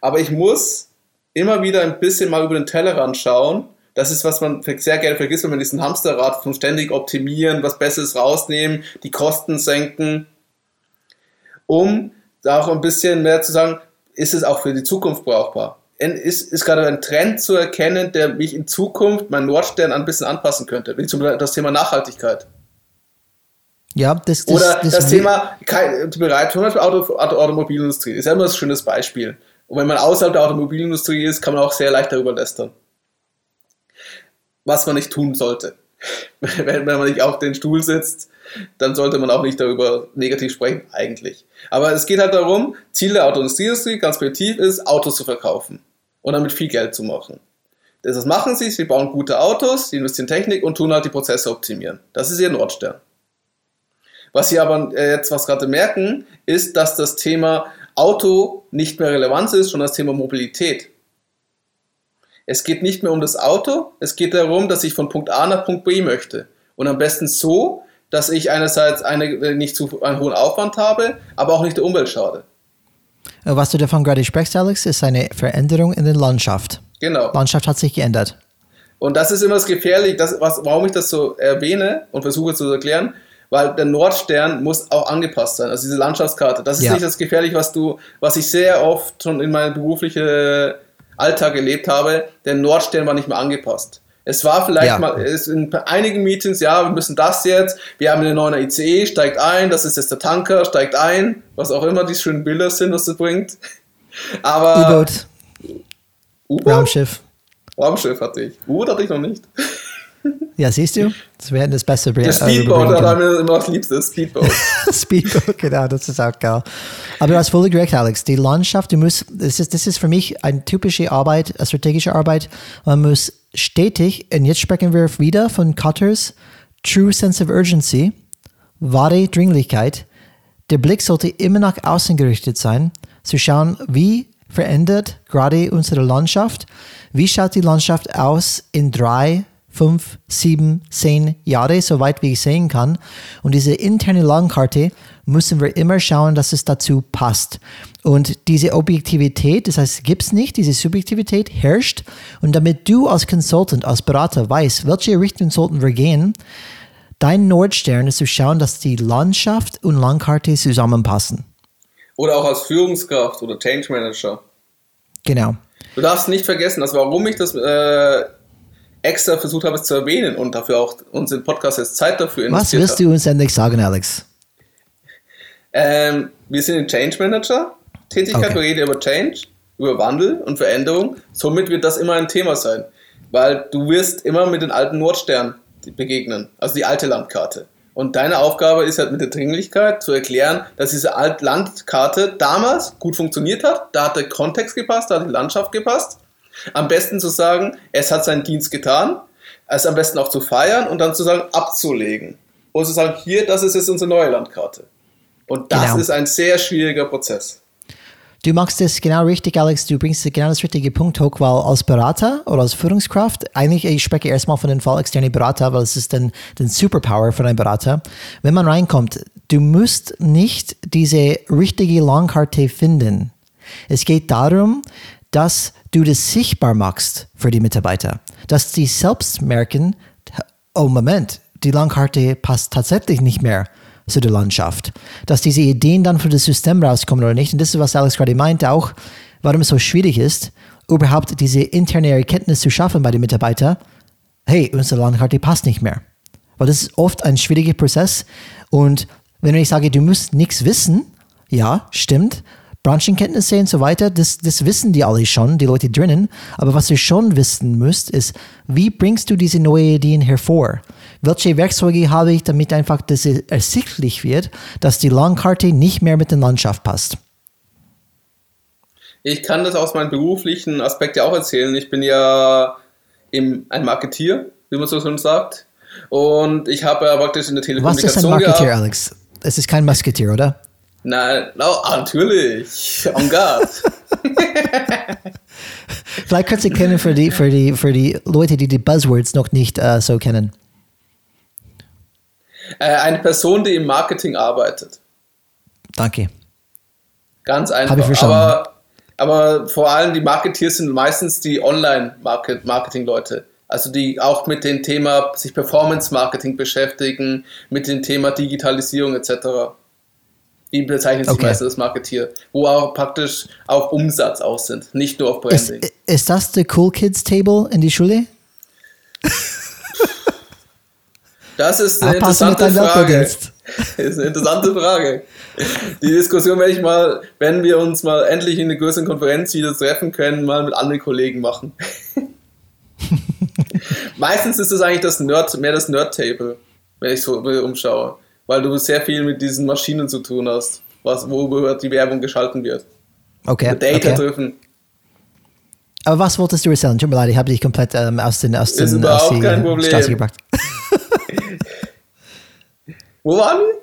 aber ich muss immer wieder ein bisschen mal über den Tellerrand schauen das ist, was man sehr gerne vergisst, wenn man diesen Hamsterrad von ständig optimieren, was Besseres rausnehmen, die Kosten senken, um da auch ein bisschen mehr zu sagen, ist es auch für die Zukunft brauchbar? Ist, ist gerade ein Trend zu erkennen, der mich in Zukunft, mein Nordstern, ein bisschen anpassen könnte, wie zum Beispiel das Thema Nachhaltigkeit. Ja, das, das Oder das, das Thema bereit, zum Beispiel Auto, Auto, Automobilindustrie, ist ja immer ein schönes Beispiel. Und wenn man außerhalb der Automobilindustrie ist, kann man auch sehr leicht darüber lästern was man nicht tun sollte. Wenn man nicht auf den Stuhl sitzt, dann sollte man auch nicht darüber negativ sprechen, eigentlich. Aber es geht halt darum, Ziel der Autoindustrie ganz primitiv ist, Autos zu verkaufen und damit viel Geld zu machen. Das machen sie, sie bauen gute Autos, sie investieren in Technik und tun halt die Prozesse optimieren. Das ist ihr Nordstern. Was sie aber äh, jetzt was gerade merken, ist, dass das Thema Auto nicht mehr relevant ist, sondern das Thema Mobilität. Es geht nicht mehr um das Auto, es geht darum, dass ich von Punkt A nach Punkt B möchte. Und am besten so, dass ich einerseits eine, äh, nicht zu einen hohen Aufwand habe, aber auch nicht der Umwelt schade. Äh, was du davon gerade sprichst, Alex, ist eine Veränderung in der Landschaft. Genau. Landschaft hat sich geändert. Und das ist immer das Gefährliche, das, was, warum ich das so erwähne und versuche zu erklären, weil der Nordstern muss auch angepasst sein, also diese Landschaftskarte. Das ist ja. nicht das Gefährliche, was du, was ich sehr oft schon in meiner beruflichen Alltag erlebt habe, der Nordstern war nicht mehr angepasst. Es war vielleicht ja. mal es in einigen Meetings, ja, wir müssen das jetzt, wir haben eine neue ICE, steigt ein, das ist jetzt der Tanker, steigt ein, was auch immer die schönen Bilder sind, was es bringt. Aber. U-Boot. Raumschiff. Raumschiff hatte ich. U-Boot hatte ich noch nicht. Ja, siehst du? Das wäre das beste Bring Das Speedboat, da haben wir immer das Liebste, Speedboat. Speedboat, genau, das ist auch geil. Aber du hast völlig recht, Alex. Die Landschaft, du musst, das ist, das ist für mich eine typische Arbeit, eine strategische Arbeit. Man muss stetig, und jetzt sprechen wir wieder von Cutters True Sense of Urgency, wahre Dringlichkeit. Der Blick sollte immer nach außen gerichtet sein, zu schauen, wie verändert gerade unsere Landschaft, wie schaut die Landschaft aus in drei, fünf, sieben, zehn Jahre, soweit wie ich sehen kann. Und diese interne Langkarte müssen wir immer schauen, dass es dazu passt. Und diese Objektivität, das heißt, gibt es nicht, diese Subjektivität herrscht. Und damit du als Consultant, als Berater weißt, welche Richtung sollten wir gehen, dein Nordstern ist zu schauen, dass die Landschaft und Langkarte zusammenpassen. Oder auch als Führungskraft oder Change Manager. Genau. Du darfst nicht vergessen, dass warum ich das äh, extra versucht habe, es zu erwähnen und dafür auch unseren Podcast jetzt Zeit dafür investiert Was wirst du uns endlich sagen, Alex? Ähm, wir sind in Change Manager. Tätigkeit, okay. wir reden über Change, über Wandel und Veränderung. Somit wird das immer ein Thema sein. weil du wirst immer mit den alten Nordsternen begegnen, also die alte Landkarte. Und deine Aufgabe ist halt mit der Dringlichkeit zu erklären, dass diese alte Landkarte damals gut funktioniert hat, da hat der Kontext gepasst, da hat die Landschaft gepasst. Am besten zu sagen, es hat seinen Dienst getan, es am besten auch zu feiern und dann zu sagen, abzulegen. Und zu sagen, hier, das ist jetzt unsere neue Landkarte. Und das genau. ist ein sehr schwieriger Prozess. Du machst das genau richtig, Alex. Du bringst genau das richtige Punkt hoch, weil als Berater oder als Führungskraft, eigentlich, ich spreche erstmal von den Fall externe Berater, weil es ist den, den Superpower von einem Berater. Wenn man reinkommt, du musst nicht diese richtige Langkarte finden. Es geht darum, dass du das sichtbar machst für die Mitarbeiter, dass sie selbst merken, oh Moment, die Langkarte passt tatsächlich nicht mehr zu der Landschaft. Dass diese Ideen dann für das System rauskommen oder nicht. Und das ist, was Alex gerade meinte, auch, warum es so schwierig ist, überhaupt diese interne Erkenntnis zu schaffen bei den Mitarbeitern. Hey, unsere Landkarte passt nicht mehr. Weil das ist oft ein schwieriger Prozess. Und wenn ich sage, du musst nichts wissen, ja, stimmt. Branchenkenntnisse und so weiter, das, das wissen die alle schon, die Leute drinnen. Aber was ihr schon wissen müsst, ist, wie bringst du diese neuen Ideen hervor? welche Werkzeuge habe ich, damit einfach das ersichtlich wird, dass die Landkarte nicht mehr mit der Landschaft passt. Ich kann das aus meinem beruflichen Aspekt ja auch erzählen. Ich bin ja im, ein Marketier, wie man so schon sagt. Und ich habe ja praktisch in der Telekommunikation Was ist ein Marketier. Alex? Es ist kein Musketier, oder? Nein, no, natürlich. En garde. Vielleicht kannst du kennen für die, für, die, für die Leute, die die Buzzwords noch nicht uh, so kennen. Äh, eine Person, die im Marketing arbeitet. Danke. Ganz einfach. Habe ich verstanden. Aber, aber vor allem die Marketeers sind meistens die Online-Marketing-Leute. Also die auch mit dem Thema sich Performance-Marketing beschäftigen, mit dem Thema Digitalisierung etc. Die bezeichnen sich okay. meistens Marketeer, wo auch praktisch auf Umsatz aus sind, nicht nur auf Branding. Ist, ist das der Cool Kids Table in die Schule? Das ist eine interessante Frage. Das ist eine interessante Frage. Die Diskussion werde ich mal, wenn wir uns mal endlich in einer größeren Konferenz wieder treffen können, mal mit anderen Kollegen machen. Meistens ist es eigentlich das Nerd, mehr das Nerd-Table, wenn ich so umschaue, weil du sehr viel mit diesen Maschinen zu tun hast, was, worüber die Werbung geschalten wird. Okay. Data-driven. Okay. Aber was wolltest du erzählen? Tut mir leid, ich habe dich komplett ähm, aus den, aus den, ist überhaupt aus kein Problem. Straße gebracht. Wo waren wir?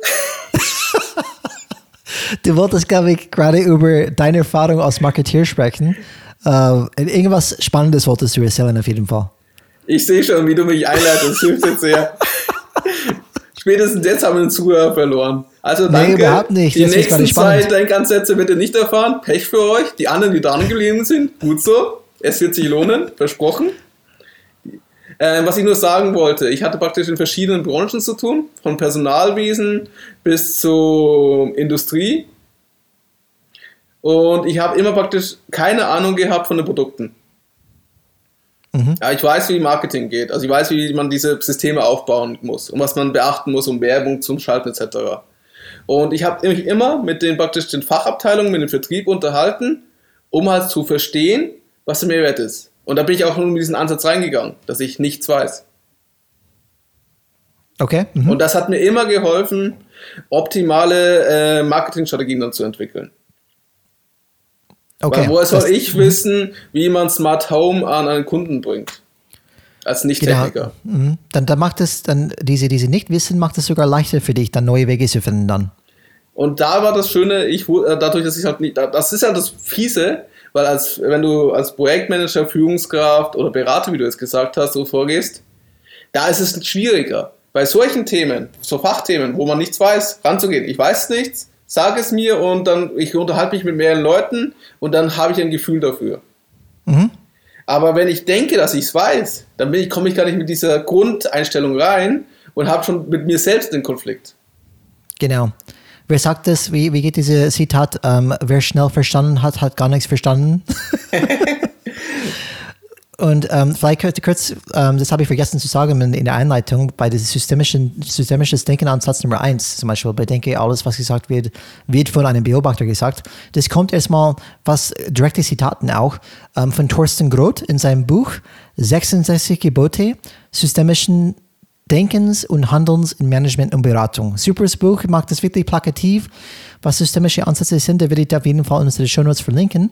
du wolltest, glaube ich, gerade über deine Erfahrung als Marketeer sprechen. Uh, irgendwas Spannendes wolltest du erzählen, auf jeden Fall. Ich sehe schon, wie du mich einleitest. Das hilft jetzt sehr. Spätestens jetzt haben wir den Zuhörer verloren. Also danke. Nee, überhaupt nicht. Die nächsten zwei Denkansätze bitte nicht erfahren. Pech für euch. Die anderen, die dran geblieben sind, gut so. Es wird sich lohnen, versprochen. Äh, was ich nur sagen wollte, ich hatte praktisch in verschiedenen Branchen zu tun, von Personalwesen bis zur Industrie. Und ich habe immer praktisch keine Ahnung gehabt von den Produkten. Mhm. Ja, ich weiß, wie Marketing geht. Also ich weiß, wie man diese Systeme aufbauen muss und was man beachten muss, um Werbung zum Schalten etc. Und ich habe mich immer mit den praktisch den Fachabteilungen, mit dem Vertrieb unterhalten, um halt zu verstehen, was der Mehrwert ist. Und da bin ich auch nur mit diesem Ansatz reingegangen, dass ich nichts weiß. Okay. Mhm. Und das hat mir immer geholfen, optimale äh, Marketingstrategien dann zu entwickeln. Okay. Weil woher soll das, ich mhm. wissen, wie man Smart Home an einen Kunden bringt? Als Nicht-Techniker. Genau. Mhm. Dann, dann macht es dann diese, diese Nichtwissen macht es sogar leichter für dich, dann neue Wege zu finden dann. Und da war das Schöne, ich äh, dadurch, dass ich halt nicht, das ist ja das Fiese, weil als, wenn du als Projektmanager, Führungskraft oder Berater, wie du es gesagt hast, so vorgehst, da ist es schwieriger. Bei solchen Themen, so Fachthemen, wo man nichts weiß, ranzugehen. Ich weiß nichts, sag es mir und dann, ich unterhalte mich mit mehreren Leuten und dann habe ich ein Gefühl dafür. Mhm. Aber wenn ich denke, dass ich es weiß, dann ich, komme ich gar nicht mit dieser Grundeinstellung rein und habe schon mit mir selbst den Konflikt. Genau. Wer sagt das? Wie, wie geht dieses Zitat? Ähm, wer schnell verstanden hat, hat gar nichts verstanden. Und ähm, vielleicht kurz, ähm, das habe ich vergessen zu sagen in, in der Einleitung, bei diesem systemischen, systemisches Denken Ansatz Nummer eins zum Beispiel, bedenke alles, was gesagt wird, wird von einem Beobachter gesagt. Das kommt erstmal, was direkte Zitaten auch, ähm, von Thorsten Groth in seinem Buch 66 Gebote systemischen Denkens und Handelns in Management und Beratung. Superes Buch, macht das wirklich plakativ. Was systemische Ansätze sind, da werde ich auf jeden Fall in unsere Show Notes verlinken.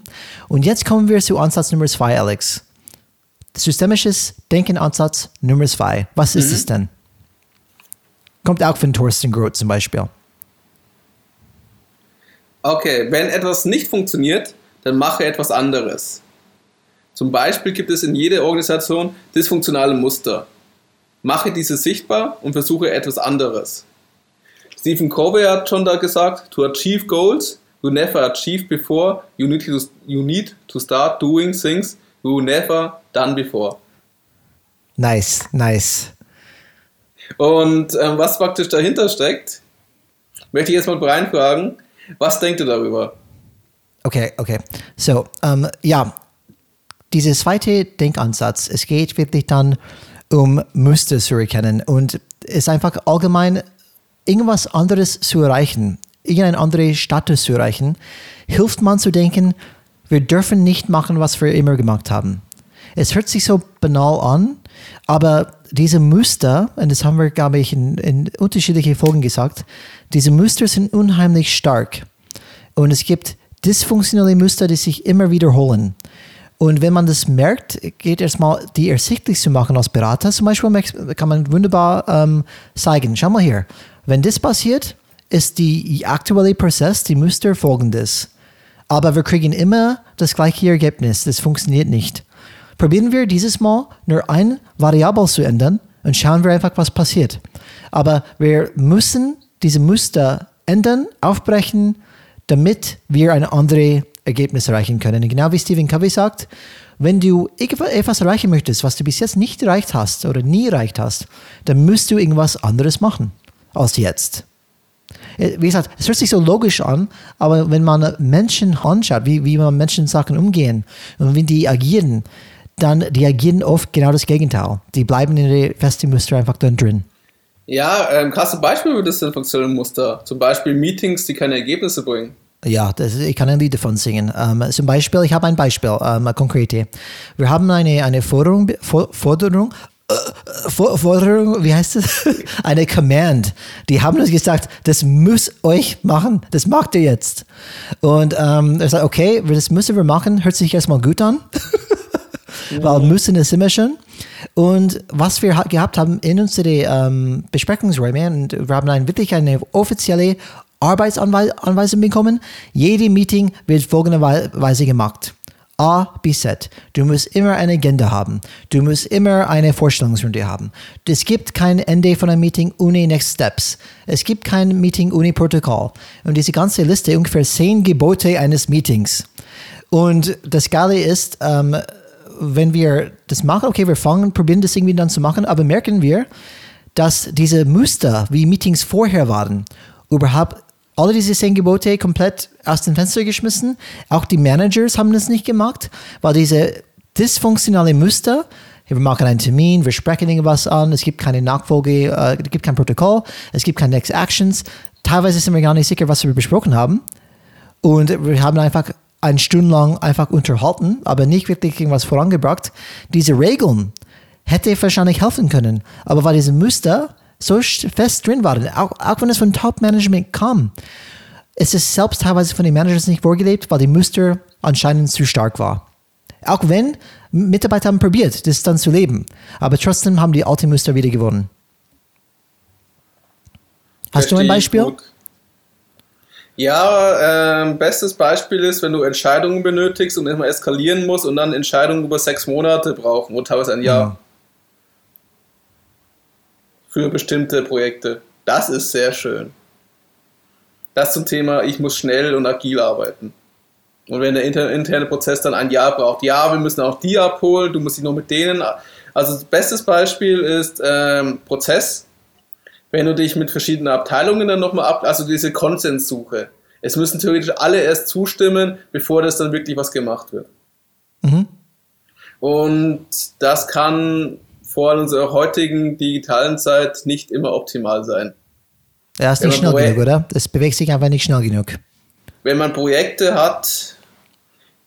Und jetzt kommen wir zu Ansatz Nummer zwei, Alex. Systemisches Denken-Ansatz Nummer zwei. Was ist mhm. es denn? Kommt auch von Thorsten Groth zum Beispiel. Okay, wenn etwas nicht funktioniert, dann mache etwas anderes. Zum Beispiel gibt es in jeder Organisation dysfunktionale Muster. Mache diese sichtbar und versuche etwas anderes. Stephen Covey hat schon da gesagt, to achieve goals you never achieved before, you need to, you need to start doing things you never done before. Nice, nice. Und ähm, was praktisch dahinter steckt, möchte ich jetzt mal Brian fragen, was denkt ihr darüber? Okay, okay. So, ähm, ja, dieser zweite Denkansatz, es geht wirklich dann um Muster zu erkennen und ist einfach allgemein irgendwas anderes zu erreichen, irgendeinen anderen Status zu erreichen, hilft man zu denken, wir dürfen nicht machen, was wir immer gemacht haben. Es hört sich so banal an, aber diese Muster, und das haben wir, glaube ich, in, in unterschiedlichen Folgen gesagt, diese Muster sind unheimlich stark. Und es gibt dysfunktionale Muster, die sich immer wiederholen. Und wenn man das merkt, geht erstmal die ersichtlich zu machen als Berater. Zum Beispiel kann man wunderbar ähm, zeigen, schau mal hier, wenn das passiert, ist die aktuelle Prozess, die Muster folgendes. Aber wir kriegen immer das gleiche Ergebnis. Das funktioniert nicht. Probieren wir dieses Mal nur ein Variabel zu ändern und schauen wir einfach, was passiert. Aber wir müssen diese Muster ändern, aufbrechen, damit wir ein anderes Ergebnis erreichen können. Und genau wie Stephen Covey sagt, wenn du etwas erreichen möchtest, was du bis jetzt nicht erreicht hast oder nie erreicht hast, dann musst du irgendwas anderes machen als jetzt. Äh, wie gesagt, es hört sich so logisch an, aber wenn man Menschen anschaut, wie, wie man Menschen Sachen umgehen und wie die agieren, dann die agieren oft genau das Gegenteil. Die bleiben in der festen Muster einfach dann drin. Ja, ähm, krasse Beispiel für das funktionelle Muster. Zum Beispiel Meetings, die keine Ergebnisse bringen. Ja, das, ich kann ein Lied davon singen. Ähm, zum Beispiel, ich habe ein Beispiel, ähm, konkrete. Wir haben eine, eine Forderung, Forderung Forderung, wie heißt es? Eine Command. Die haben uns gesagt, das muss euch machen, das macht ihr jetzt. Und ähm, er sagt, okay, das müssen wir machen, hört sich erstmal gut an. Weil müssen ist immer schon. Und was wir gehabt haben in unsere ähm, Besprechungsräume, und wir haben dann wirklich eine offizielle Arbeitsanweisung bekommen. Jede Meeting wird folgenderweise gemacht. A bis Z. Du musst immer eine Agenda haben. Du musst immer eine Vorstellungsrunde haben. Es gibt kein Ende von einem Meeting ohne Next Steps. Es gibt kein Meeting ohne Protokoll. Und diese ganze Liste, ungefähr zehn Gebote eines Meetings. Und das Geile ist, ähm, wenn wir das machen, okay, wir fangen, probieren das irgendwie dann zu machen, aber merken wir, dass diese Muster, wie Meetings vorher waren, überhaupt alle diese zehn Gebote komplett aus dem Fenster geschmissen. Auch die Managers haben das nicht gemacht, weil diese dysfunktionale Muster, wir machen einen Termin, wir sprechen irgendwas an, es gibt keine Nachfolge, äh, es gibt kein Protokoll, es gibt keine Next Actions. Teilweise sind wir gar nicht sicher, was wir besprochen haben. Und wir haben einfach eine Stunde lang einfach unterhalten, aber nicht wirklich irgendwas vorangebracht. Diese Regeln hätte wahrscheinlich helfen können, aber weil diese Muster so fest drin waren, auch, auch wenn es von Top-Management kam. Es ist selbst teilweise von den Managers nicht vorgelebt, weil die Muster anscheinend zu stark war. Auch wenn Mitarbeiter haben probiert, das dann zu leben, aber trotzdem haben die alte Muster wieder gewonnen. Hast du ein Beispiel? Ja, äh, bestes Beispiel ist, wenn du Entscheidungen benötigst und immer eskalieren musst und dann Entscheidungen über sechs Monate brauchen und teilweise ein Jahr. Ja für bestimmte Projekte. Das ist sehr schön. Das zum Thema, ich muss schnell und agil arbeiten. Und wenn der interne Prozess dann ein Jahr braucht, ja, wir müssen auch die abholen, du musst dich noch mit denen. Also, bestes Beispiel ist ähm, Prozess. Wenn du dich mit verschiedenen Abteilungen dann nochmal ab, also diese Konsenssuche. Es müssen theoretisch alle erst zustimmen, bevor das dann wirklich was gemacht wird. Mhm. Und das kann vor allem in unserer heutigen digitalen Zeit nicht immer optimal sein. Ja, ist nicht schnell genug, oder? Es bewegt sich einfach nicht schnell genug. Wenn man Projekte hat,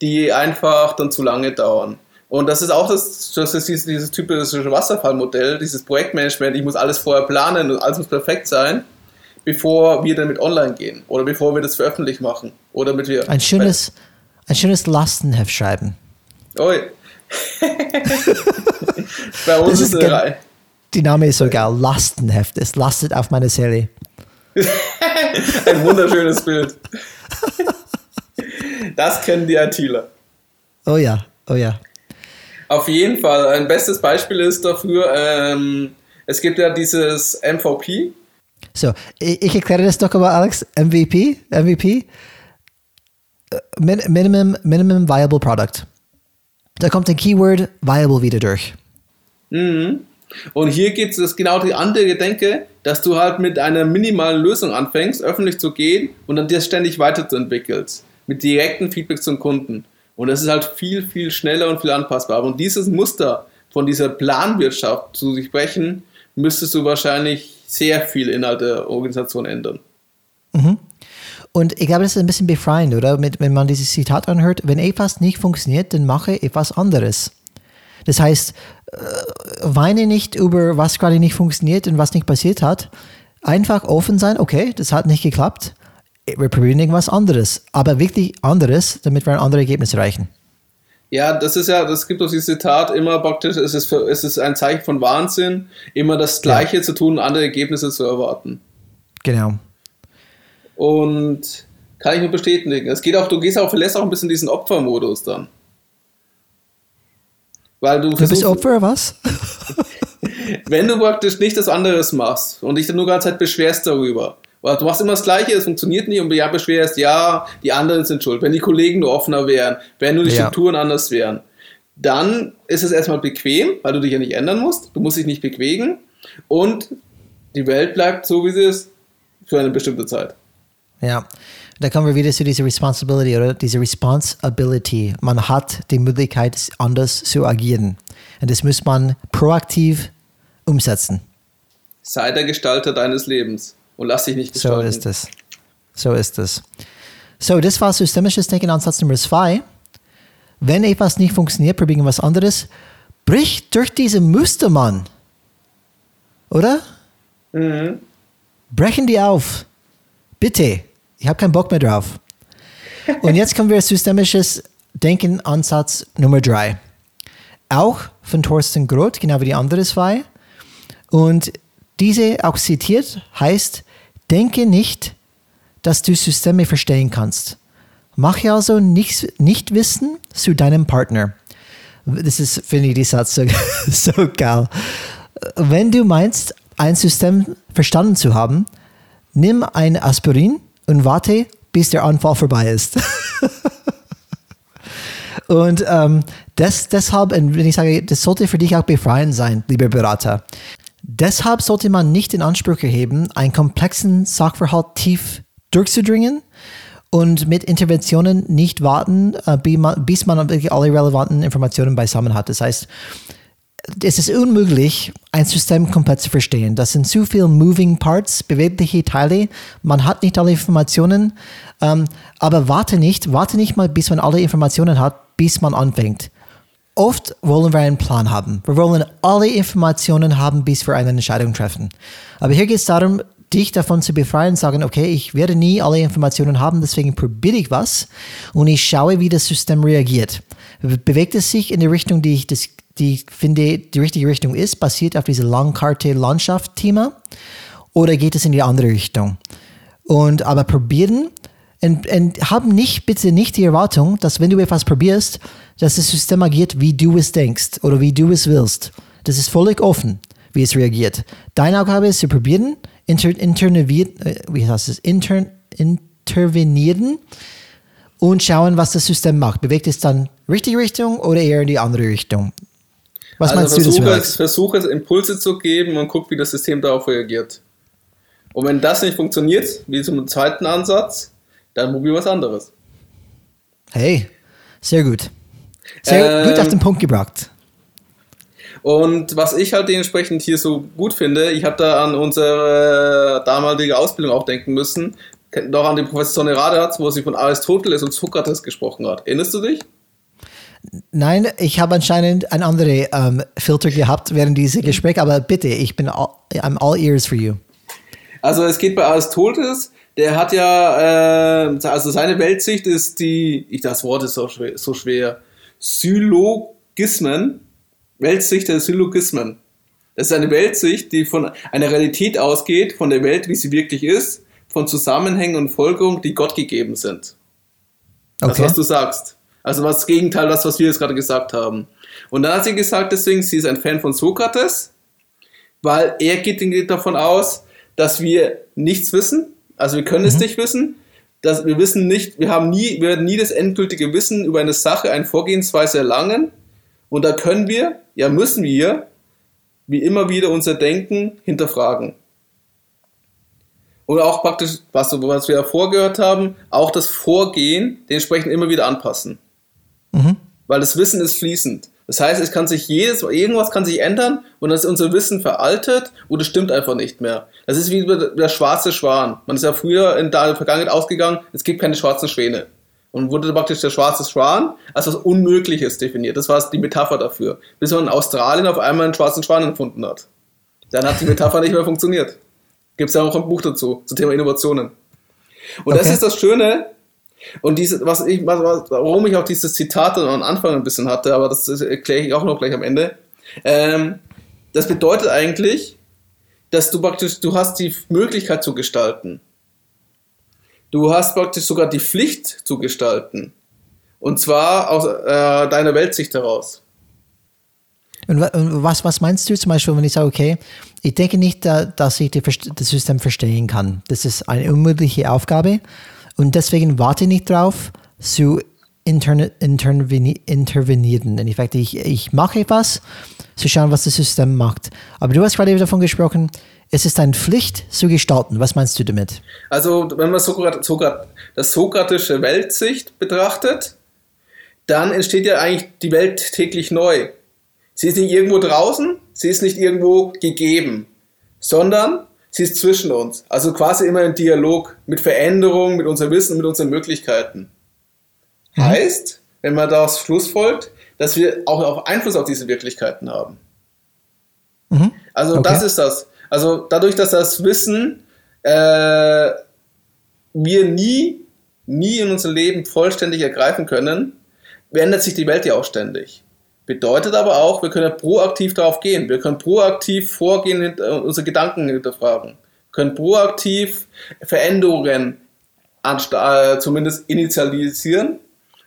die einfach dann zu lange dauern. Und das ist auch das, das ist dieses, dieses typische Wasserfallmodell, dieses Projektmanagement. Ich muss alles vorher planen und alles muss perfekt sein, bevor wir damit online gehen oder bevor wir das veröffentlicht machen. Oder mit wir. Ein schönes, ein schönes Lastenheft schreiben. Ui. Bei uns ist, ist ge- Die Name ist so geil. Lastenheft. Es lastet auf meiner Seele. Ein wunderschönes Bild. Das kennen die ITler. Oh ja, oh ja. Auf jeden Fall. Ein bestes Beispiel ist dafür, ähm, es gibt ja dieses MVP. So, ich, erkläre das doch mal, Alex. MVP, MVP, äh, Min Minimum, Minimum Viable Product. Da kommt ein Keyword Viable wieder durch. Mhm. Und hier geht es genau die andere Gedenke, dass du halt mit einer minimalen Lösung anfängst, öffentlich zu gehen und dann dir ständig weiterzuentwickelst. Mit direktem Feedback zum Kunden. Und das ist halt viel, viel schneller und viel anpassbarer. Und dieses Muster von dieser Planwirtschaft zu sich brechen, müsstest du wahrscheinlich sehr viel innerhalb der Organisation ändern. Mhm. Und ich glaube, das ist ein bisschen befreiend, oder? Wenn man dieses Zitat anhört, wenn etwas nicht funktioniert, dann mache etwas anderes. Das heißt, äh, weine nicht über, was gerade nicht funktioniert und was nicht passiert hat. Einfach offen sein, okay, das hat nicht geklappt. Wir probieren irgendwas anderes, aber wirklich anderes, damit wir ein anderes Ergebnis erreichen. Ja, das ist ja, das gibt uns dieses Zitat immer praktisch, es ist, für, es ist ein Zeichen von Wahnsinn, immer das Gleiche ja. zu tun, andere Ergebnisse zu erwarten. Genau. Und kann ich nur bestätigen. Es geht auch, du gehst auch, verlässt auch ein bisschen diesen Opfermodus dann. Weil du, du bist Opfer, was? wenn du praktisch nicht das anderes machst und dich dann nur die ganze Zeit beschwerst darüber. Du machst immer das Gleiche, es funktioniert nicht und ja beschwerst, ja, die anderen sind schuld. Wenn die Kollegen nur offener wären, wenn nur die ja. Strukturen anders wären, dann ist es erstmal bequem, weil du dich ja nicht ändern musst. Du musst dich nicht bewegen und die Welt bleibt so, wie sie ist, für eine bestimmte Zeit. Ja, da kommen wir wieder zu dieser Responsibility oder diese Responsibility. Man hat die Möglichkeit, anders zu agieren. Und das muss man proaktiv umsetzen. Sei der Gestalter deines Lebens und lass dich nicht gestalten. So ist es. So ist es. So, das war systemisches Denken Ansatz Nummer zwei. Wenn etwas nicht funktioniert, probieren wir was anderes. Brich durch diese Muster, Mann. Oder? Mhm. Brechen die auf. Bitte. Ich habe keinen Bock mehr drauf. Und jetzt kommen wir systemisches Denken Ansatz Nummer drei. Auch von Thorsten Groth, genau wie die andere zwei. Und diese auch zitiert heißt, denke nicht, dass du Systeme verstehen kannst. Mache also nichts, nicht Wissen zu deinem Partner. Das ist, finde ich, die Satz so, so geil. Wenn du meinst, ein System verstanden zu haben, nimm ein Aspirin und warte, bis der Anfall vorbei ist. und ähm, das, deshalb, wenn ich sage, das sollte für dich auch befreiend sein, lieber Berater. Deshalb sollte man nicht den Anspruch erheben, einen komplexen Sachverhalt tief durchzudringen und mit Interventionen nicht warten, äh, bis man alle relevanten Informationen beisammen hat. Das heißt, es ist unmöglich, ein System komplett zu verstehen. Das sind zu viele Moving Parts, bewegliche Teile. Man hat nicht alle Informationen. Ähm, aber warte nicht, warte nicht mal, bis man alle Informationen hat, bis man anfängt. Oft wollen wir einen Plan haben. Wir wollen alle Informationen haben, bis wir eine Entscheidung treffen. Aber hier geht es darum, dich davon zu befreien und sagen, okay, ich werde nie alle Informationen haben, deswegen probiere ich was und ich schaue, wie das System reagiert. Bewegt es sich in die Richtung, die ich das die finde die richtige Richtung ist, basiert auf diese Langkarte-Landschaft-Thema oder geht es in die andere Richtung? Und aber probieren und, und haben nicht, bitte nicht die Erwartung, dass wenn du etwas probierst, dass das System agiert, wie du es denkst oder wie du es willst. Das ist völlig offen, wie es reagiert. Deine Aufgabe ist zu probieren, inter, intervenieren, äh, wie heißt es, inter, intervenieren und schauen, was das System macht. Bewegt es dann richtige Richtung oder eher in die andere Richtung? Was also meinst versuche, du das? Versuche Impulse zu geben und guck, wie das System darauf reagiert. Und wenn das nicht funktioniert, wie zum zweiten Ansatz, dann probier was anderes. Hey, sehr gut. Sehr ähm, gut auf den Punkt gebracht. Und was ich halt dementsprechend hier so gut finde, ich habe da an unsere damalige Ausbildung auch denken müssen, noch an den Professor Neradaz, wo sie von Aristoteles und Sokrates gesprochen hat. Erinnerst du dich? Nein, ich habe anscheinend ein anderes ähm, Filter gehabt während dieses Gesprächs, aber bitte, ich bin all, I'm all ears for you. Also es geht bei Aristoteles, der hat ja, äh, also seine Weltsicht ist die, ich das Wort ist so schwer, so schwer Syllogismen, Weltsicht der Syllogismen. Das ist eine Weltsicht, die von einer Realität ausgeht, von der Welt, wie sie wirklich ist, von Zusammenhängen und Folgerungen, die Gott gegeben sind. Das, okay. was du sagst. Also was das Gegenteil, das, was wir jetzt gerade gesagt haben. Und dann hat sie gesagt, deswegen, sie ist ein Fan von Sokrates, weil er geht davon aus, dass wir nichts wissen, also wir können mhm. es nicht wissen, dass wir wissen nicht, wir haben nie, wir werden nie das endgültige Wissen über eine Sache, eine Vorgehensweise erlangen. Und da können wir, ja müssen wir, wie immer wieder unser Denken hinterfragen. Und auch praktisch, was, was wir ja vorgehört haben, auch das Vorgehen dementsprechend immer wieder anpassen. Mhm. Weil das Wissen ist fließend. Das heißt, es kann sich jedes, irgendwas kann sich ändern und dann ist unser Wissen veraltet oder stimmt einfach nicht mehr. Das ist wie der schwarze Schwan. Man ist ja früher in der Vergangenheit ausgegangen, es gibt keine schwarzen Schwäne. Und wurde praktisch der schwarze Schwan als was Unmögliches definiert. Das war die Metapher dafür. Bis man in Australien auf einmal einen schwarzen Schwan empfunden hat. Dann hat die Metapher nicht mehr funktioniert. Gibt es ja auch ein Buch dazu, zum Thema Innovationen. Und okay. das ist das Schöne, und diese, was ich, was, warum ich auch dieses Zitat am Anfang ein bisschen hatte, aber das erkläre ich auch noch gleich am Ende. Ähm, das bedeutet eigentlich, dass du praktisch, du hast die Möglichkeit zu gestalten. Du hast praktisch sogar die Pflicht zu gestalten. Und zwar aus äh, deiner Weltsicht heraus. Und was, was meinst du zum Beispiel, wenn ich sage, okay, ich denke nicht, dass ich das System verstehen kann. Das ist eine unmögliche Aufgabe. Und deswegen warte ich nicht drauf, zu interne, interveni intervenieren. In Effekt, ich, ich mache etwas, zu schauen, was das System macht. Aber du hast gerade davon gesprochen, es ist eine Pflicht zu gestalten. Was meinst du damit? Also, wenn man Sokrat, Sokrat, das sokratische Weltsicht betrachtet, dann entsteht ja eigentlich die Welt täglich neu. Sie ist nicht irgendwo draußen, sie ist nicht irgendwo gegeben, sondern sie ist zwischen uns. Also quasi immer im Dialog mit Veränderungen, mit unserem Wissen, mit unseren Möglichkeiten. Mhm. Heißt, wenn man daraus Schluss folgt, dass wir auch Einfluss auf diese Wirklichkeiten haben. Mhm. Also okay. das ist das. Also dadurch, dass das Wissen äh, wir nie, nie in unserem Leben vollständig ergreifen können, ändert sich die Welt ja auch ständig. Bedeutet aber auch, wir können proaktiv darauf gehen. Wir können proaktiv vorgehen, äh, unsere Gedanken hinterfragen. Wir können proaktiv Veränderungen äh, zumindest initialisieren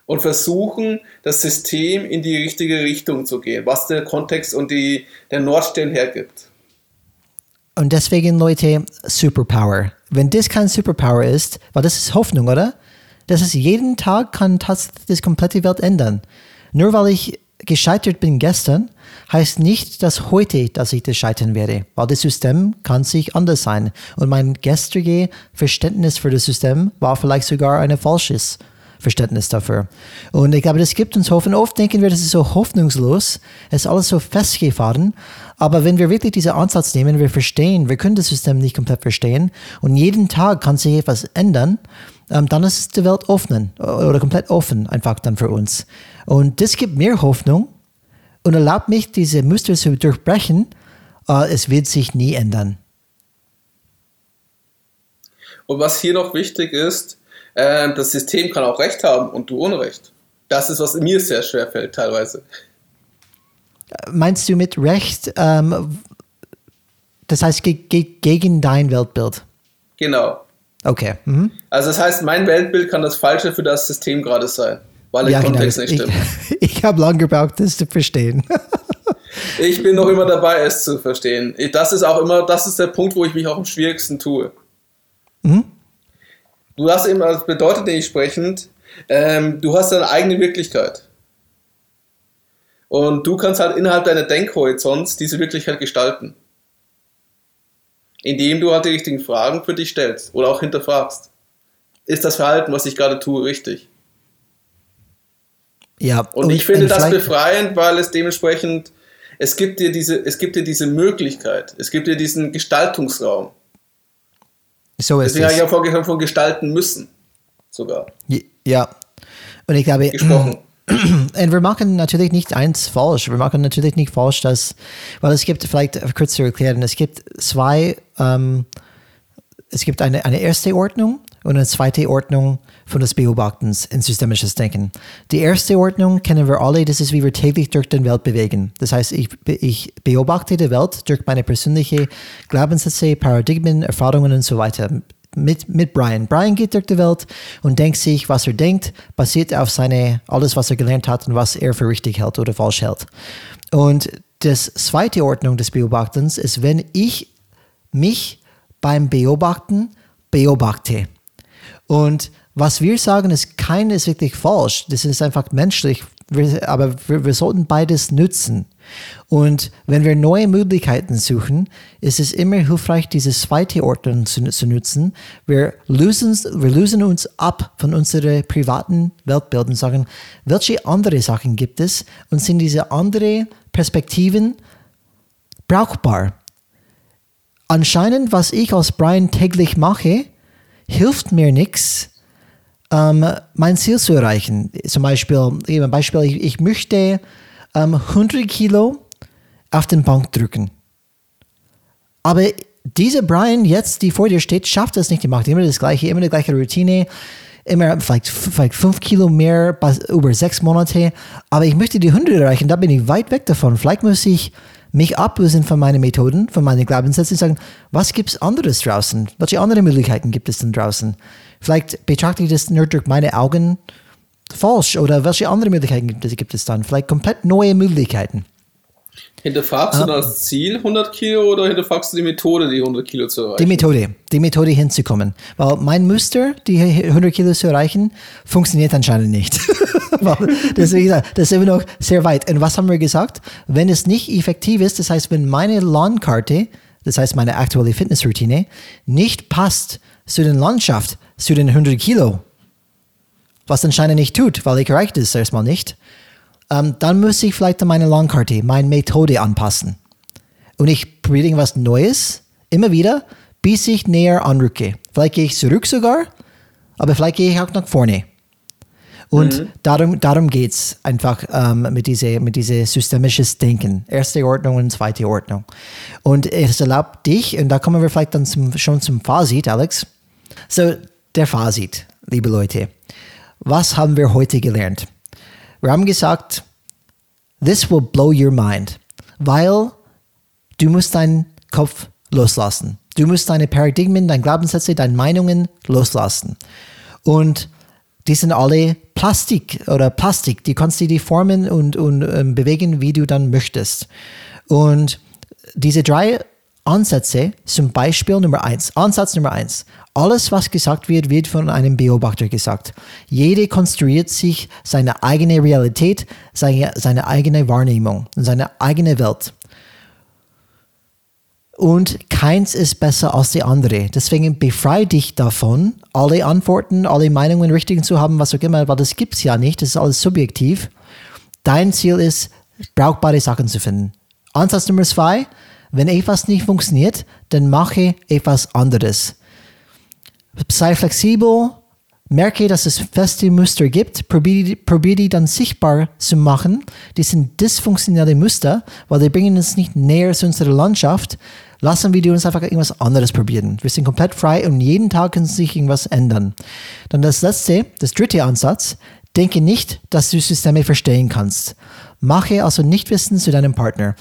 und versuchen, das System in die richtige Richtung zu gehen, was der Kontext und die, der Nordstern hergibt. Und deswegen, Leute, Superpower. Wenn das kein Superpower ist, weil das ist Hoffnung, oder? Das ist jeden Tag kann das, das komplette Welt ändern. Nur weil ich gescheitert bin gestern, heißt nicht, dass heute, dass ich das scheitern werde, weil das System kann sich anders sein. Und mein gestrige Verständnis für das System war vielleicht sogar ein falsches Verständnis dafür. Und ich glaube, das gibt uns Hoffnung. Oft denken wir, das ist so hoffnungslos, es ist alles so festgefahren. Aber wenn wir wirklich diesen Ansatz nehmen, wir verstehen, wir können das System nicht komplett verstehen und jeden Tag kann sich etwas ändern, ähm, dann ist die Welt offen oder komplett offen einfach dann für uns. Und das gibt mir Hoffnung und erlaubt mich, diese Muster zu durchbrechen. Äh, es wird sich nie ändern. Und was hier noch wichtig ist, äh, das System kann auch Recht haben und du Unrecht. Das ist, was mir sehr schwer fällt teilweise. Meinst du mit Recht, ähm, das heißt ge ge gegen dein Weltbild? Genau. Okay. Mhm. Also das heißt, mein Weltbild kann das Falsche für das System gerade sein, weil der ja, genau. Kontext genau. nicht stimmt. Ich, ich habe lange gebraucht, das zu verstehen. ich bin noch immer dabei, es zu verstehen. Das ist auch immer, das ist der Punkt, wo ich mich auch am schwierigsten tue. Mhm. Du hast eben, das bedeutet entsprechend, ähm, du hast deine eigene Wirklichkeit. Und du kannst halt innerhalb deiner Denkhorizonts diese Wirklichkeit gestalten indem du halt die richtigen Fragen für dich stellst oder auch hinterfragst. Ist das Verhalten, was ich gerade tue, richtig? Ja, Und, ich finde das befreiend, weil es dementsprechend, es gibt dir diese, es gibt dir diese Möglichkeit, es gibt dir diesen Gestaltungsraum. So ist Deswegen habe es. ich ja vorgesprochen von gestalten müssen. Sogar. Ja. Und ich glaube, Gesprochen. Und wir machen natürlich nicht eins falsch. Wir machen natürlich nicht falsch, dass, weil es gibt, vielleicht kurz zu erklären, es gibt zwei, ähm, es gibt eine, eine erste Ordnung und eine zweite Ordnung von des Beobachtens in systemisches Denken. Die erste Ordnung kennen wir alle, das ist, wie wir täglich durch die Welt bewegen. Das heißt, ich, ich beobachte die Welt durch meine persönliche Glaubenssätze, Paradigmen, Erfahrungen und so weiter mit, mit Brian. Brian geht durch die Welt und denkt sich, was er denkt, basiert auf seine, alles, was er gelernt hat und was er für richtig hält oder falsch hält. Und das zweite Ordnung des Beobachtens ist, wenn ich mich beim Beobachten beobachte. Und was wir sagen, ist kein ist wirklich falsch. Das ist einfach menschlich. Wir, aber wir, wir sollten beides nutzen. Und wenn wir neue Möglichkeiten suchen, ist es immer hilfreich, diese zweite Ordnung zu, zu nutzen. Wir lösen, wir lösen uns ab von unseren privaten Weltbildern und sagen, welche andere Sachen gibt es und sind diese andere Perspektiven brauchbar? Anscheinend, was ich als Brian täglich mache, hilft mir nichts, ähm, mein Ziel zu erreichen. Zum Beispiel, eben ein Beispiel ich, ich möchte ähm, 100 Kilo auf den Bank drücken. Aber dieser Brian jetzt, die vor dir steht, schafft das nicht. Die macht immer das Gleiche, immer die gleiche Routine, immer vielleicht, vielleicht 5 Kilo mehr über sechs Monate. Aber ich möchte die 100 erreichen, da bin ich weit weg davon. Vielleicht muss ich mich ablösen von meinen Methoden, von meinen Glaubenssätzen und sagen, was gibt es anderes draußen? Welche anderen Möglichkeiten gibt es denn draußen? Vielleicht betrachte ich das nur durch meine Augen falsch oder welche andere Möglichkeiten gibt es, gibt es dann? Vielleicht komplett neue Möglichkeiten. Hinterfragst du das Ziel 100 Kilo oder hinterfragst du die Methode, die 100 Kilo zu erreichen? Die Methode, die Methode hinzukommen. Weil mein Muster, die 100 Kilo zu erreichen, funktioniert anscheinend nicht. Deswegen, das ist immer noch sehr weit. Und was haben wir gesagt? Wenn es nicht effektiv ist, das heißt, wenn meine Landkarte, das heißt meine aktuelle Fitnessroutine, nicht passt zu der Landschaft, zu den 100 Kilo, was anscheinend nicht tut, weil ich erreicht es erstmal nicht, ähm, dann muss ich vielleicht meine Landkarte, meine Methode anpassen. Und ich probiere irgendwas Neues, immer wieder, bis ich näher anrücke. Vielleicht gehe ich zurück sogar, aber vielleicht gehe ich auch nach vorne. Und mhm. darum, darum geht es einfach ähm, mit diesem mit diese systemisches Denken. Erste Ordnung und zweite Ordnung. Und es erlaubt dich, und da kommen wir vielleicht dann zum, schon zum Fazit, Alex. So, der Fazit, liebe Leute. Was haben wir heute gelernt? Wir haben gesagt, this will blow your mind, weil du musst deinen Kopf loslassen. Du musst deine Paradigmen, deine Glaubenssätze, deine Meinungen loslassen. Und die sind alle Plastik oder Plastik. Die kannst du die formen und, und ähm, bewegen, wie du dann möchtest. Und diese drei Ansätze, zum Beispiel Nummer eins, Ansatz Nummer eins. Alles, was gesagt wird, wird von einem Beobachter gesagt. Jede konstruiert sich seine eigene Realität, seine, seine eigene Wahrnehmung seine eigene Welt. Und keins ist besser als die andere. Deswegen befreie dich davon, alle Antworten, alle Meinungen richtig zu haben, was auch immer, weil das gibt es ja nicht. Das ist alles subjektiv. Dein Ziel ist, brauchbare Sachen zu finden. Ansatz Nummer zwei, wenn etwas nicht funktioniert, dann mache etwas anderes. Sei flexibel, merke, dass es feste Muster gibt, probiere probier die dann sichtbar zu machen. Die sind dysfunktionelle Muster, weil die bringen uns nicht näher zu unserer Landschaft. Lassen wir uns einfach irgendwas anderes probieren. Wir sind komplett frei und jeden Tag kann sich irgendwas ändern. Dann das letzte, das dritte Ansatz, denke nicht, dass du Systeme verstehen kannst. Mache also Nichtwissen zu deinem Partner.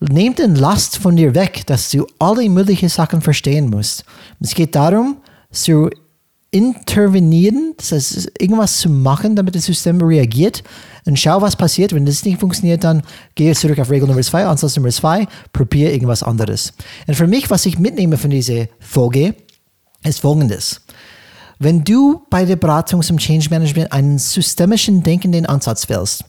Nehmt den Last von dir weg, dass du alle möglichen Sachen verstehen musst. Es geht darum, zu intervenieren, das heißt, irgendwas zu machen, damit das System reagiert und schau, was passiert. Wenn das nicht funktioniert, dann gehe zurück auf Regel Nummer zwei, Ansatz Nummer zwei, probiere irgendwas anderes. Und für mich, was ich mitnehme von dieser Folge, ist folgendes. Wenn du bei der Beratung zum Change Management einen systemischen denkenden Ansatz wählst,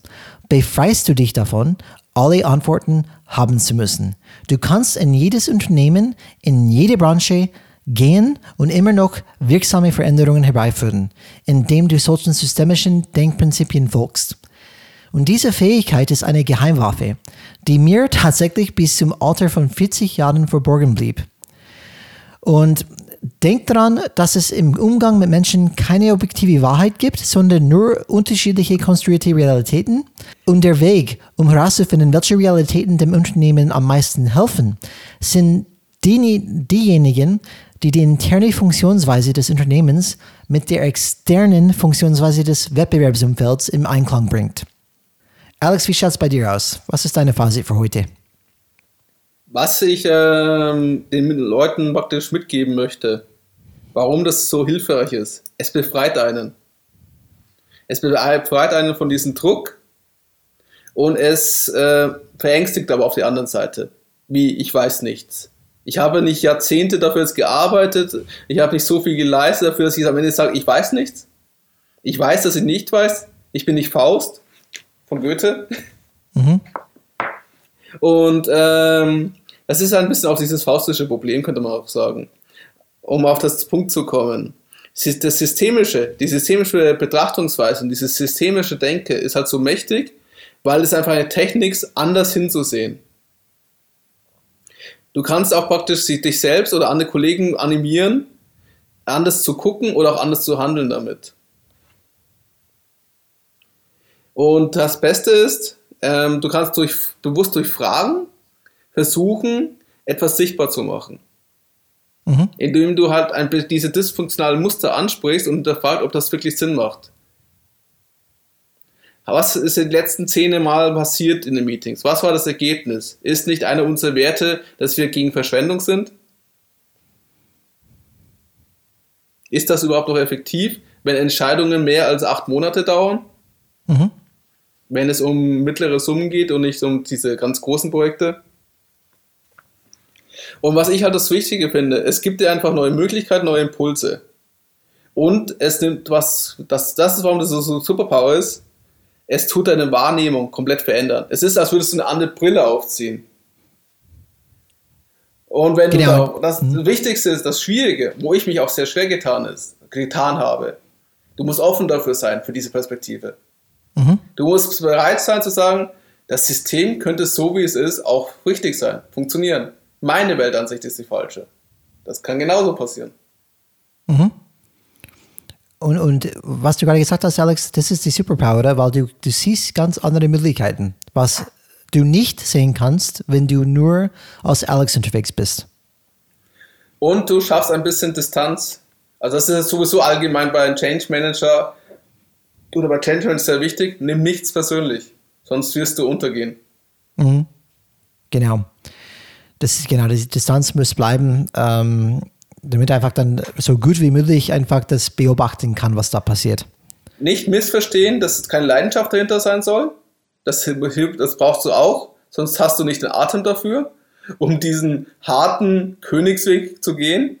befreist du dich davon, alle Antworten haben zu müssen. Du kannst in jedes Unternehmen, in jede Branche, gehen und immer noch wirksame Veränderungen herbeiführen, indem du solchen systemischen Denkprinzipien folgst. Und diese Fähigkeit ist eine Geheimwaffe, die mir tatsächlich bis zum Alter von 40 Jahren verborgen blieb. Und denk daran, dass es im Umgang mit Menschen keine objektive Wahrheit gibt, sondern nur unterschiedliche konstruierte Realitäten. Und der Weg, um herauszufinden, welche Realitäten dem Unternehmen am meisten helfen, sind die, diejenigen, die die interne Funktionsweise des Unternehmens mit der externen Funktionsweise des Wettbewerbsumfelds im Einklang bringt. Alex, wie schaut es bei dir aus? Was ist deine Phase für heute? Was ich ähm, den Leuten praktisch mitgeben möchte, warum das so hilfreich ist, es befreit einen. Es befreit einen von diesem Druck und es äh, verängstigt aber auf der anderen Seite. Wie, ich weiß nichts. Ich habe nicht Jahrzehnte dafür jetzt gearbeitet, ich habe nicht so viel geleistet dafür, dass ich am Ende sage, ich weiß nichts. Ich weiß, dass ich nicht weiß. Ich bin nicht Faust von Goethe. Mhm. Und ähm, das ist ein bisschen auch dieses faustische Problem, könnte man auch sagen. Um auf das Punkt zu kommen. Das systemische, die systemische Betrachtungsweise und dieses systemische Denke ist halt so mächtig, weil es einfach eine Technik ist, anders hinzusehen. Du kannst auch praktisch dich selbst oder andere Kollegen animieren, anders zu gucken oder auch anders zu handeln damit. Und das Beste ist, ähm, du kannst durch, bewusst durch Fragen versuchen, etwas sichtbar zu machen. Mhm. Indem du halt ein, diese dysfunktionalen Muster ansprichst und fragst, ob das wirklich Sinn macht. Was ist in den letzten zehn Mal passiert in den Meetings? Was war das Ergebnis? Ist nicht einer unserer Werte, dass wir gegen Verschwendung sind? Ist das überhaupt noch effektiv, wenn Entscheidungen mehr als acht Monate dauern? Mhm. Wenn es um mittlere Summen geht und nicht um diese ganz großen Projekte? Und was ich halt das Wichtige finde, es gibt dir einfach neue Möglichkeiten, neue Impulse. Und es nimmt was, das, das ist, warum das so Superpower ist, es tut deine Wahrnehmung komplett verändern. Es ist, als würdest du eine andere Brille aufziehen. Und wenn genau. du da, das mhm. Wichtigste ist, das Schwierige, wo ich mich auch sehr schwer getan, ist, getan habe, du musst offen dafür sein, für diese Perspektive. Mhm. Du musst bereit sein zu sagen, das System könnte so wie es ist auch richtig sein, funktionieren. Meine Weltansicht ist die falsche. Das kann genauso passieren. Mhm. Und, und was du gerade gesagt hast, Alex, das ist die Superpower, oder? weil du, du siehst ganz andere Möglichkeiten, was du nicht sehen kannst, wenn du nur als Alex unterwegs bist. Und du schaffst ein bisschen Distanz. Also das ist sowieso allgemein bei einem Change Manager oder bei Change Manager sehr wichtig. Nimm nichts persönlich, sonst wirst du untergehen. Mhm. Genau. Das ist genau, die Distanz muss bleiben. Ähm, damit einfach dann so gut wie möglich einfach das beobachten kann, was da passiert. Nicht missverstehen, dass keine Leidenschaft dahinter sein soll. Das, das brauchst du auch, sonst hast du nicht den Atem dafür, um diesen harten Königsweg zu gehen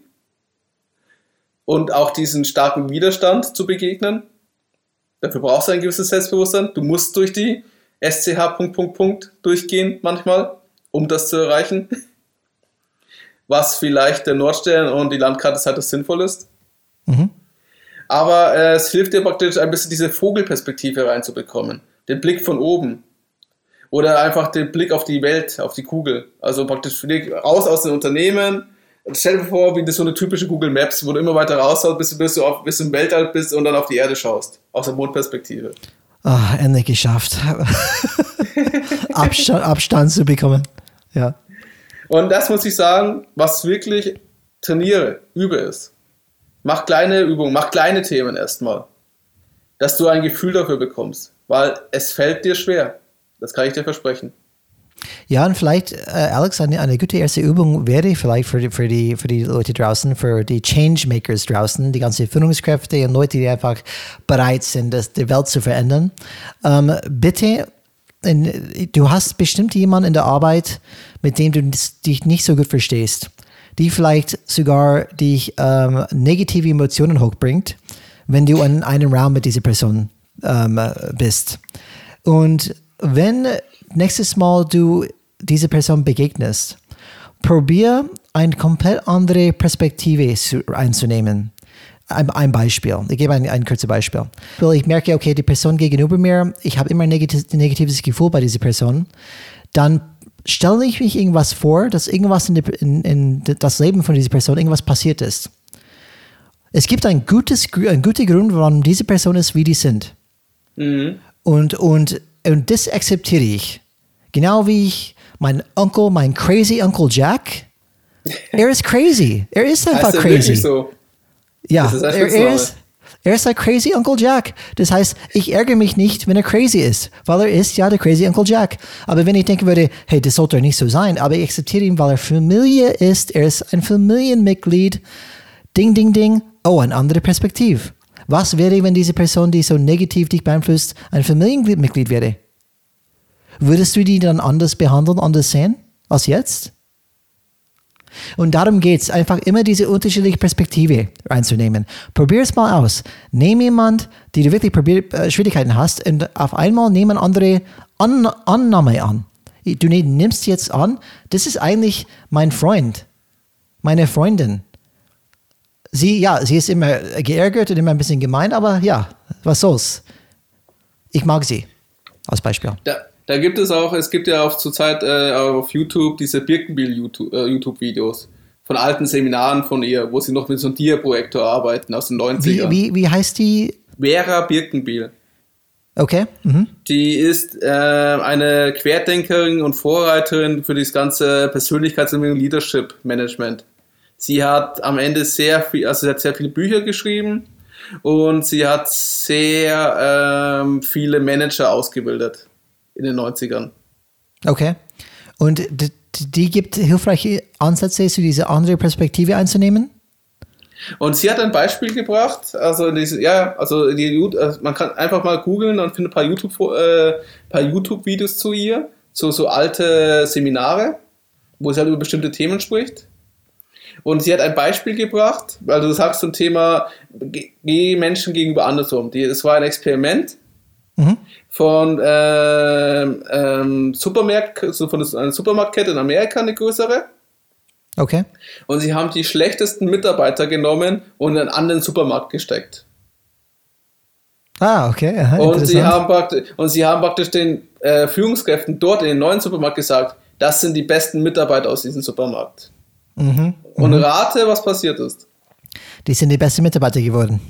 und auch diesen starken Widerstand zu begegnen. Dafür brauchst du ein gewisses Selbstbewusstsein. Du musst durch die SCH durchgehen manchmal, um das zu erreichen was vielleicht der Nordstern und die Landkarte halt das sinnvoll ist. Mhm. Aber äh, es hilft dir praktisch ein bisschen diese Vogelperspektive reinzubekommen. Den Blick von oben. Oder einfach den Blick auf die Welt, auf die Kugel. Also praktisch raus aus den Unternehmen. Stell dir vor, wie das so eine typische Google Maps, wo du immer weiter rausschaust, bis, bis, du auf, bis du im Weltall bist und dann auf die Erde schaust. Aus der Mondperspektive. Ah, endlich geschafft. Abstand, Abstand zu bekommen. Ja. Und das muss ich sagen, was wirklich trainiere, übe es. Mach kleine Übungen, mach kleine Themen erstmal, dass du ein Gefühl dafür bekommst, weil es fällt dir schwer. Das kann ich dir versprechen. Ja, und vielleicht, äh, Alex, eine, eine gute erste Übung wäre vielleicht für die, für, die, für die Leute draußen, für die Changemakers draußen, die ganzen Führungskräfte und Leute, die einfach bereit sind, das, die Welt zu verändern. Ähm, bitte du hast bestimmt jemanden in der Arbeit, mit dem du dich nicht so gut verstehst, die vielleicht sogar dich ähm, negative Emotionen hochbringt, wenn du in einem Raum mit dieser Person ähm, bist. Und wenn nächstes Mal du diese Person begegnest, probier eine komplett andere Perspektive zu, einzunehmen. Ein, ein Beispiel. Ich gebe ein, ein kurzes Beispiel. Ich merke, okay, die Person gegenüber mir, ich habe immer ein negativ, negatives Gefühl bei dieser Person. Dann stelle ich mich irgendwas vor, dass irgendwas in, die, in, in das Leben von dieser Person, irgendwas passiert ist. Es gibt ein gutes, ein guter Grund, warum diese Person ist, wie die sind. Mhm. Und, und, und das akzeptiere ich. Genau wie ich mein Onkel, mein crazy Uncle Jack, er ist crazy. Er ist einfach heißt crazy. So? Ja, er, er, ist, er ist ein crazy Uncle Jack. Das heißt, ich ärgere mich nicht, wenn er crazy ist, weil er ist ja der crazy Uncle Jack. Aber wenn ich denken würde, hey, das sollte nicht so sein, aber ich akzeptiere ihn, weil er Familie ist, er ist ein Familienmitglied. Ding, ding, ding. Oh, eine andere Perspektive. Was wäre, wenn diese Person, die so negativ dich beeinflusst, ein Familienmitglied wäre? Würdest du die dann anders behandeln, anders sehen als jetzt? Und darum geht es, einfach immer diese unterschiedliche Perspektive reinzunehmen. Probier es mal aus. Nimm jemand, die du wirklich probier, äh, Schwierigkeiten hast, und auf einmal nehmen andere an Annahme an. Du nimmst jetzt an, das ist eigentlich mein Freund, meine Freundin. Sie, ja, sie ist immer geärgert und immer ein bisschen gemein, aber ja, was soll's. Ich mag sie, als Beispiel. Da, da gibt es auch, es gibt ja auch zurzeit äh, auf YouTube diese Birkenbill-YouTube-Videos äh, von alten Seminaren von ihr, wo sie noch mit so einem Dia-Projektor arbeiten aus den 90ern. Wie, wie, wie heißt die? Vera Birkenbill. Okay. Mhm. Die ist äh, eine Querdenkerin und Vorreiterin für das ganze Persönlichkeitsentwicklung Leadership Management. Sie hat am Ende sehr viel, also sie hat sehr viele Bücher geschrieben und sie hat sehr ähm, viele Manager ausgebildet in den 90ern. Okay. Und die, die gibt hilfreiche Ansätze, zu dieser andere Perspektive einzunehmen? Und sie hat ein Beispiel gebracht, also diese, ja, also, die, also man kann einfach mal googeln und findet ein paar YouTube, äh, paar YouTube-Videos zu ihr, so, so alte Seminare, wo sie halt über bestimmte Themen spricht. Und sie hat ein Beispiel gebracht, weil du sagst zum Thema, geh Menschen gegenüber andersrum. Es war ein Experiment mhm. von ähm, ähm, Supermarkt, so von einer Supermarktkette in Amerika, eine größere. Okay. Und sie haben die schlechtesten Mitarbeiter genommen und in einen anderen Supermarkt gesteckt. Ah, okay. Aha, und, sie haben praktisch, und sie haben praktisch den äh, Führungskräften dort in den neuen Supermarkt gesagt, das sind die besten Mitarbeiter aus diesem Supermarkt. Mhm, und mhm. rate, was passiert ist. Die sind die besten Mitarbeiter geworden.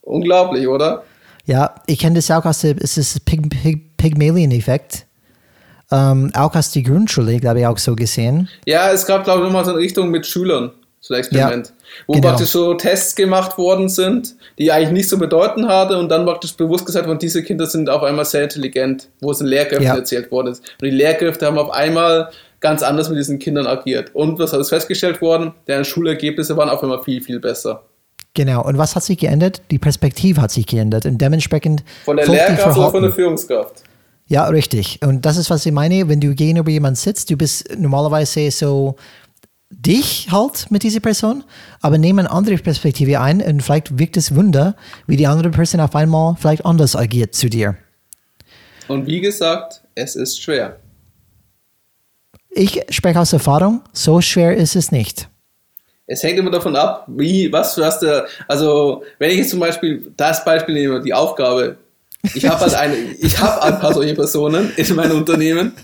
Unglaublich, oder? Ja, ich kenne das auch aus dem Pygm Pygm Pygmalion-Effekt. Ähm, auch aus der Grundschule, glaube ich, auch so gesehen. Ja, es gab, glaube ich, nochmal so eine Richtung mit Schülern, so ein Experiment. Ja, wo genau. praktisch so Tests gemacht worden sind, die eigentlich nicht so bedeuten hatte und dann praktisch bewusst gesagt worden, diese Kinder sind auf einmal sehr intelligent, wo es in Lehrkräften ja. erzählt worden ist. Und die Lehrkräfte haben auf einmal ganz anders mit diesen Kindern agiert. Und was ist festgestellt worden? Deren Schulergebnisse waren auf einmal viel, viel besser. Genau. Und was hat sich geändert? Die Perspektive hat sich geändert. Und dementsprechend. Von der Lehrkraft oder von der Führungskraft? Ja, richtig. Und das ist, was ich meine. Wenn du gegenüber jemand sitzt, du bist normalerweise so dich halt mit dieser Person, aber nehme eine andere Perspektive ein und vielleicht wirkt es Wunder, wie die andere Person auf einmal vielleicht anders agiert zu dir. Und wie gesagt, es ist schwer. Ich spreche aus Erfahrung, so schwer ist es nicht es hängt immer davon ab, wie, was du hast da, also wenn ich jetzt zum Beispiel das Beispiel nehme, die Aufgabe, ich habe halt eine, ich habe ein paar solche Personen in meinem Unternehmen.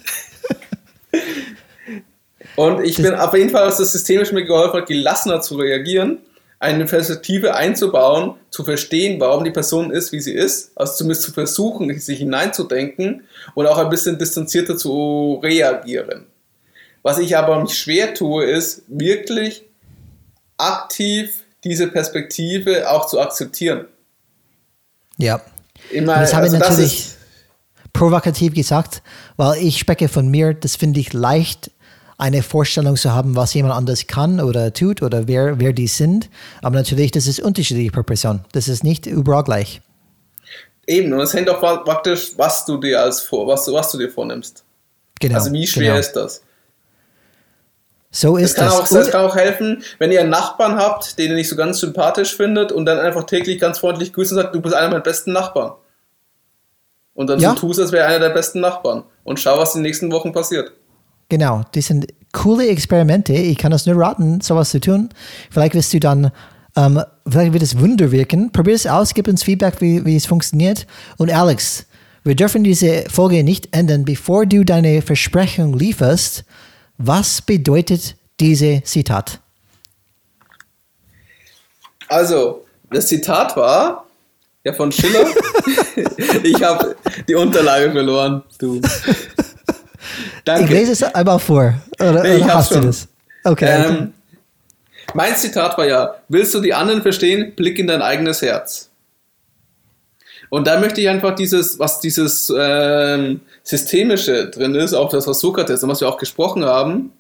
Und ich bin auf jeden Fall, dass das systemisch mir geholfen hat, gelassener zu reagieren, eine Perspektive einzubauen, zu verstehen, warum die Person ist, wie sie ist, also zumindest zu versuchen, sich hineinzudenken und auch ein bisschen distanzierter zu reagieren. Was ich aber mich schwer tue, ist wirklich aktiv diese Perspektive auch zu akzeptieren. Ja. Immer, das habe also ich natürlich provokativ gesagt, weil ich spreche von mir, das finde ich leicht, eine Vorstellung zu haben, was jemand anders kann oder tut oder wer, wer die sind. Aber natürlich, das ist unterschiedlich pro Person. Das ist nicht überall gleich. Eben, und es hängt auch praktisch, was du dir als vor, was, was du dir vornimmst. Genau. Also wie schwer genau. ist das? So ist das. Kann das. Auch, das kann auch helfen, wenn ihr einen Nachbarn habt, den ihr nicht so ganz sympathisch findet und dann einfach täglich ganz freundlich grüßen und sagt, du bist einer meiner besten Nachbarn. Und dann ja. so tust, als wäre einer der besten Nachbarn. Und schau, was in den nächsten Wochen passiert. Genau, die sind coole Experimente. Ich kann das nur raten, sowas zu tun. Vielleicht wirst du dann, ähm, vielleicht wird es Wunder wirken. Probier es aus, gib uns Feedback, wie, wie es funktioniert. Und Alex, wir dürfen diese Folge nicht ändern, bevor du deine Versprechung lieferst. Was bedeutet diese Zitat? Also, das Zitat war ja von Schiller. ich habe die Unterlage verloren, du. Danke. Ich lese es einmal vor. Oder, nee, oder hast du das? Okay. Ähm, okay. Mein Zitat war ja: Willst du die anderen verstehen? Blick in dein eigenes Herz. Und da möchte ich einfach dieses, was dieses ähm, Systemische drin ist, auch das, was Sokrates und was wir auch gesprochen haben,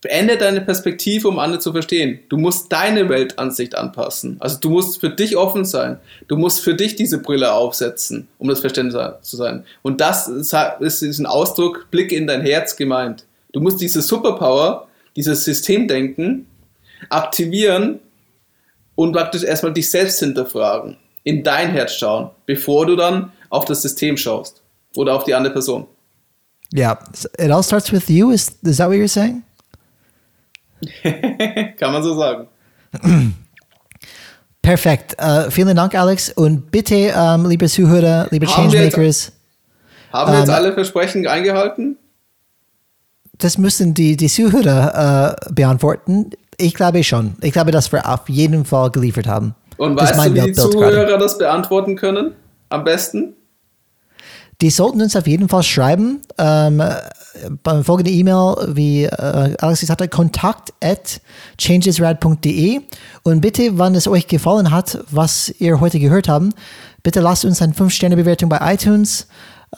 Beende deine Perspektive, um andere zu verstehen. Du musst deine Weltansicht anpassen. Also du musst für dich offen sein. Du musst für dich diese Brille aufsetzen, um das Verständnis zu sein. Und das ist ein Ausdruck, Blick in dein Herz gemeint. Du musst diese Superpower, dieses Systemdenken aktivieren und praktisch erstmal dich selbst hinterfragen, in dein Herz schauen, bevor du dann auf das System schaust oder auf die andere Person. Yeah, it all starts with you. Is, is that what you're saying? Kann man so sagen. Perfekt. Uh, vielen Dank, Alex. Und bitte, um, ähm, liebe Zuhörer, liebe haben Changemakers. Wir jetzt, haben wir jetzt um, ähm, alle Versprechen eingehalten? Das müssen die, die Zuhörer uh, beantworten. Ich glaube schon. Ich glaube, dass wir auf jeden Fall geliefert haben. Und weißt du, wie die Zuhörer gerade. das beantworten können? Am besten? Die sollten uns auf jeden Fall schreiben. Ähm, beim folgenden E-Mail, wie äh, Alex gesagt hat, kontakt at changesrad.de. Und bitte, wann es euch gefallen hat, was ihr heute gehört habt, bitte lasst uns eine 5-Sterne-Bewertung bei iTunes.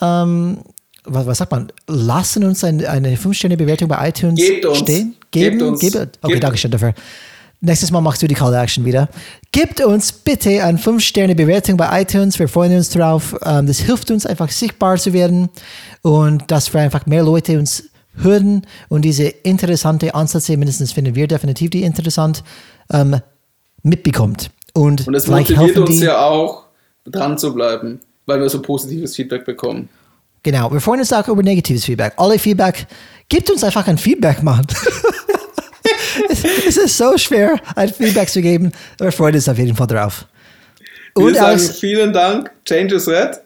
Ähm, was, was, sagt man? Lassen uns ein, eine 5-Sterne-Bewertung bei iTunes Gebt uns. stehen? Geben? Gebt uns. Gebe? Okay, danke schön dafür. Nächstes Mal machst du die Call to Action wieder. Gebt uns bitte eine 5-Sterne-Bewertung bei iTunes. Wir freuen uns drauf. Ähm, das hilft uns einfach sichtbar zu werden und dass wir einfach mehr Leute uns hören und diese interessante Ansätze, mindestens finden wir definitiv die interessant, ähm, mitbekommt. Und, und es motiviert uns ja auch, dran zu bleiben, weil wir so positives Feedback bekommen. Genau, wir freuen uns auch über negatives Feedback. Alle Feedback, gebt uns einfach ein Feedback, Mann. es ist so schwer, ein Feedback zu geben. Wir freuen uns auf jeden Fall drauf. Und Wir sagen vielen Dank. Change is Red.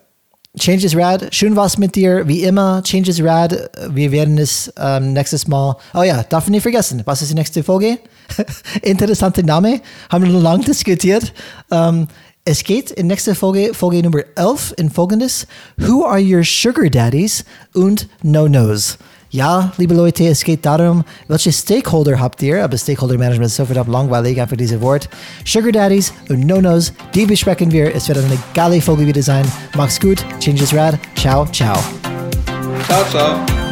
Change is Rad. Schön was mit dir. Wie immer, Change is Rad. Wir werden es ähm, nächstes Mal. Oh ja, darf ich nicht vergessen. Was ist die nächste Folge? Interessante Name. Haben wir lang diskutiert. Ähm, es geht in nächster Folge, Folge Nummer 11, in folgendes: Who are your sugar daddies und No-Nos? Ja, liebe Leute, es geht darum, welche Stakeholder habt ihr, aber Stakeholder Management ist so verdammt langweilig, einfach dieses Wort. Sugar Daddies und No-Nos, die besprechen wir. Es wird eine geile Folge wieder sein. Macht's gut, Changes Rad. Ciao, ciao. Ciao, ciao.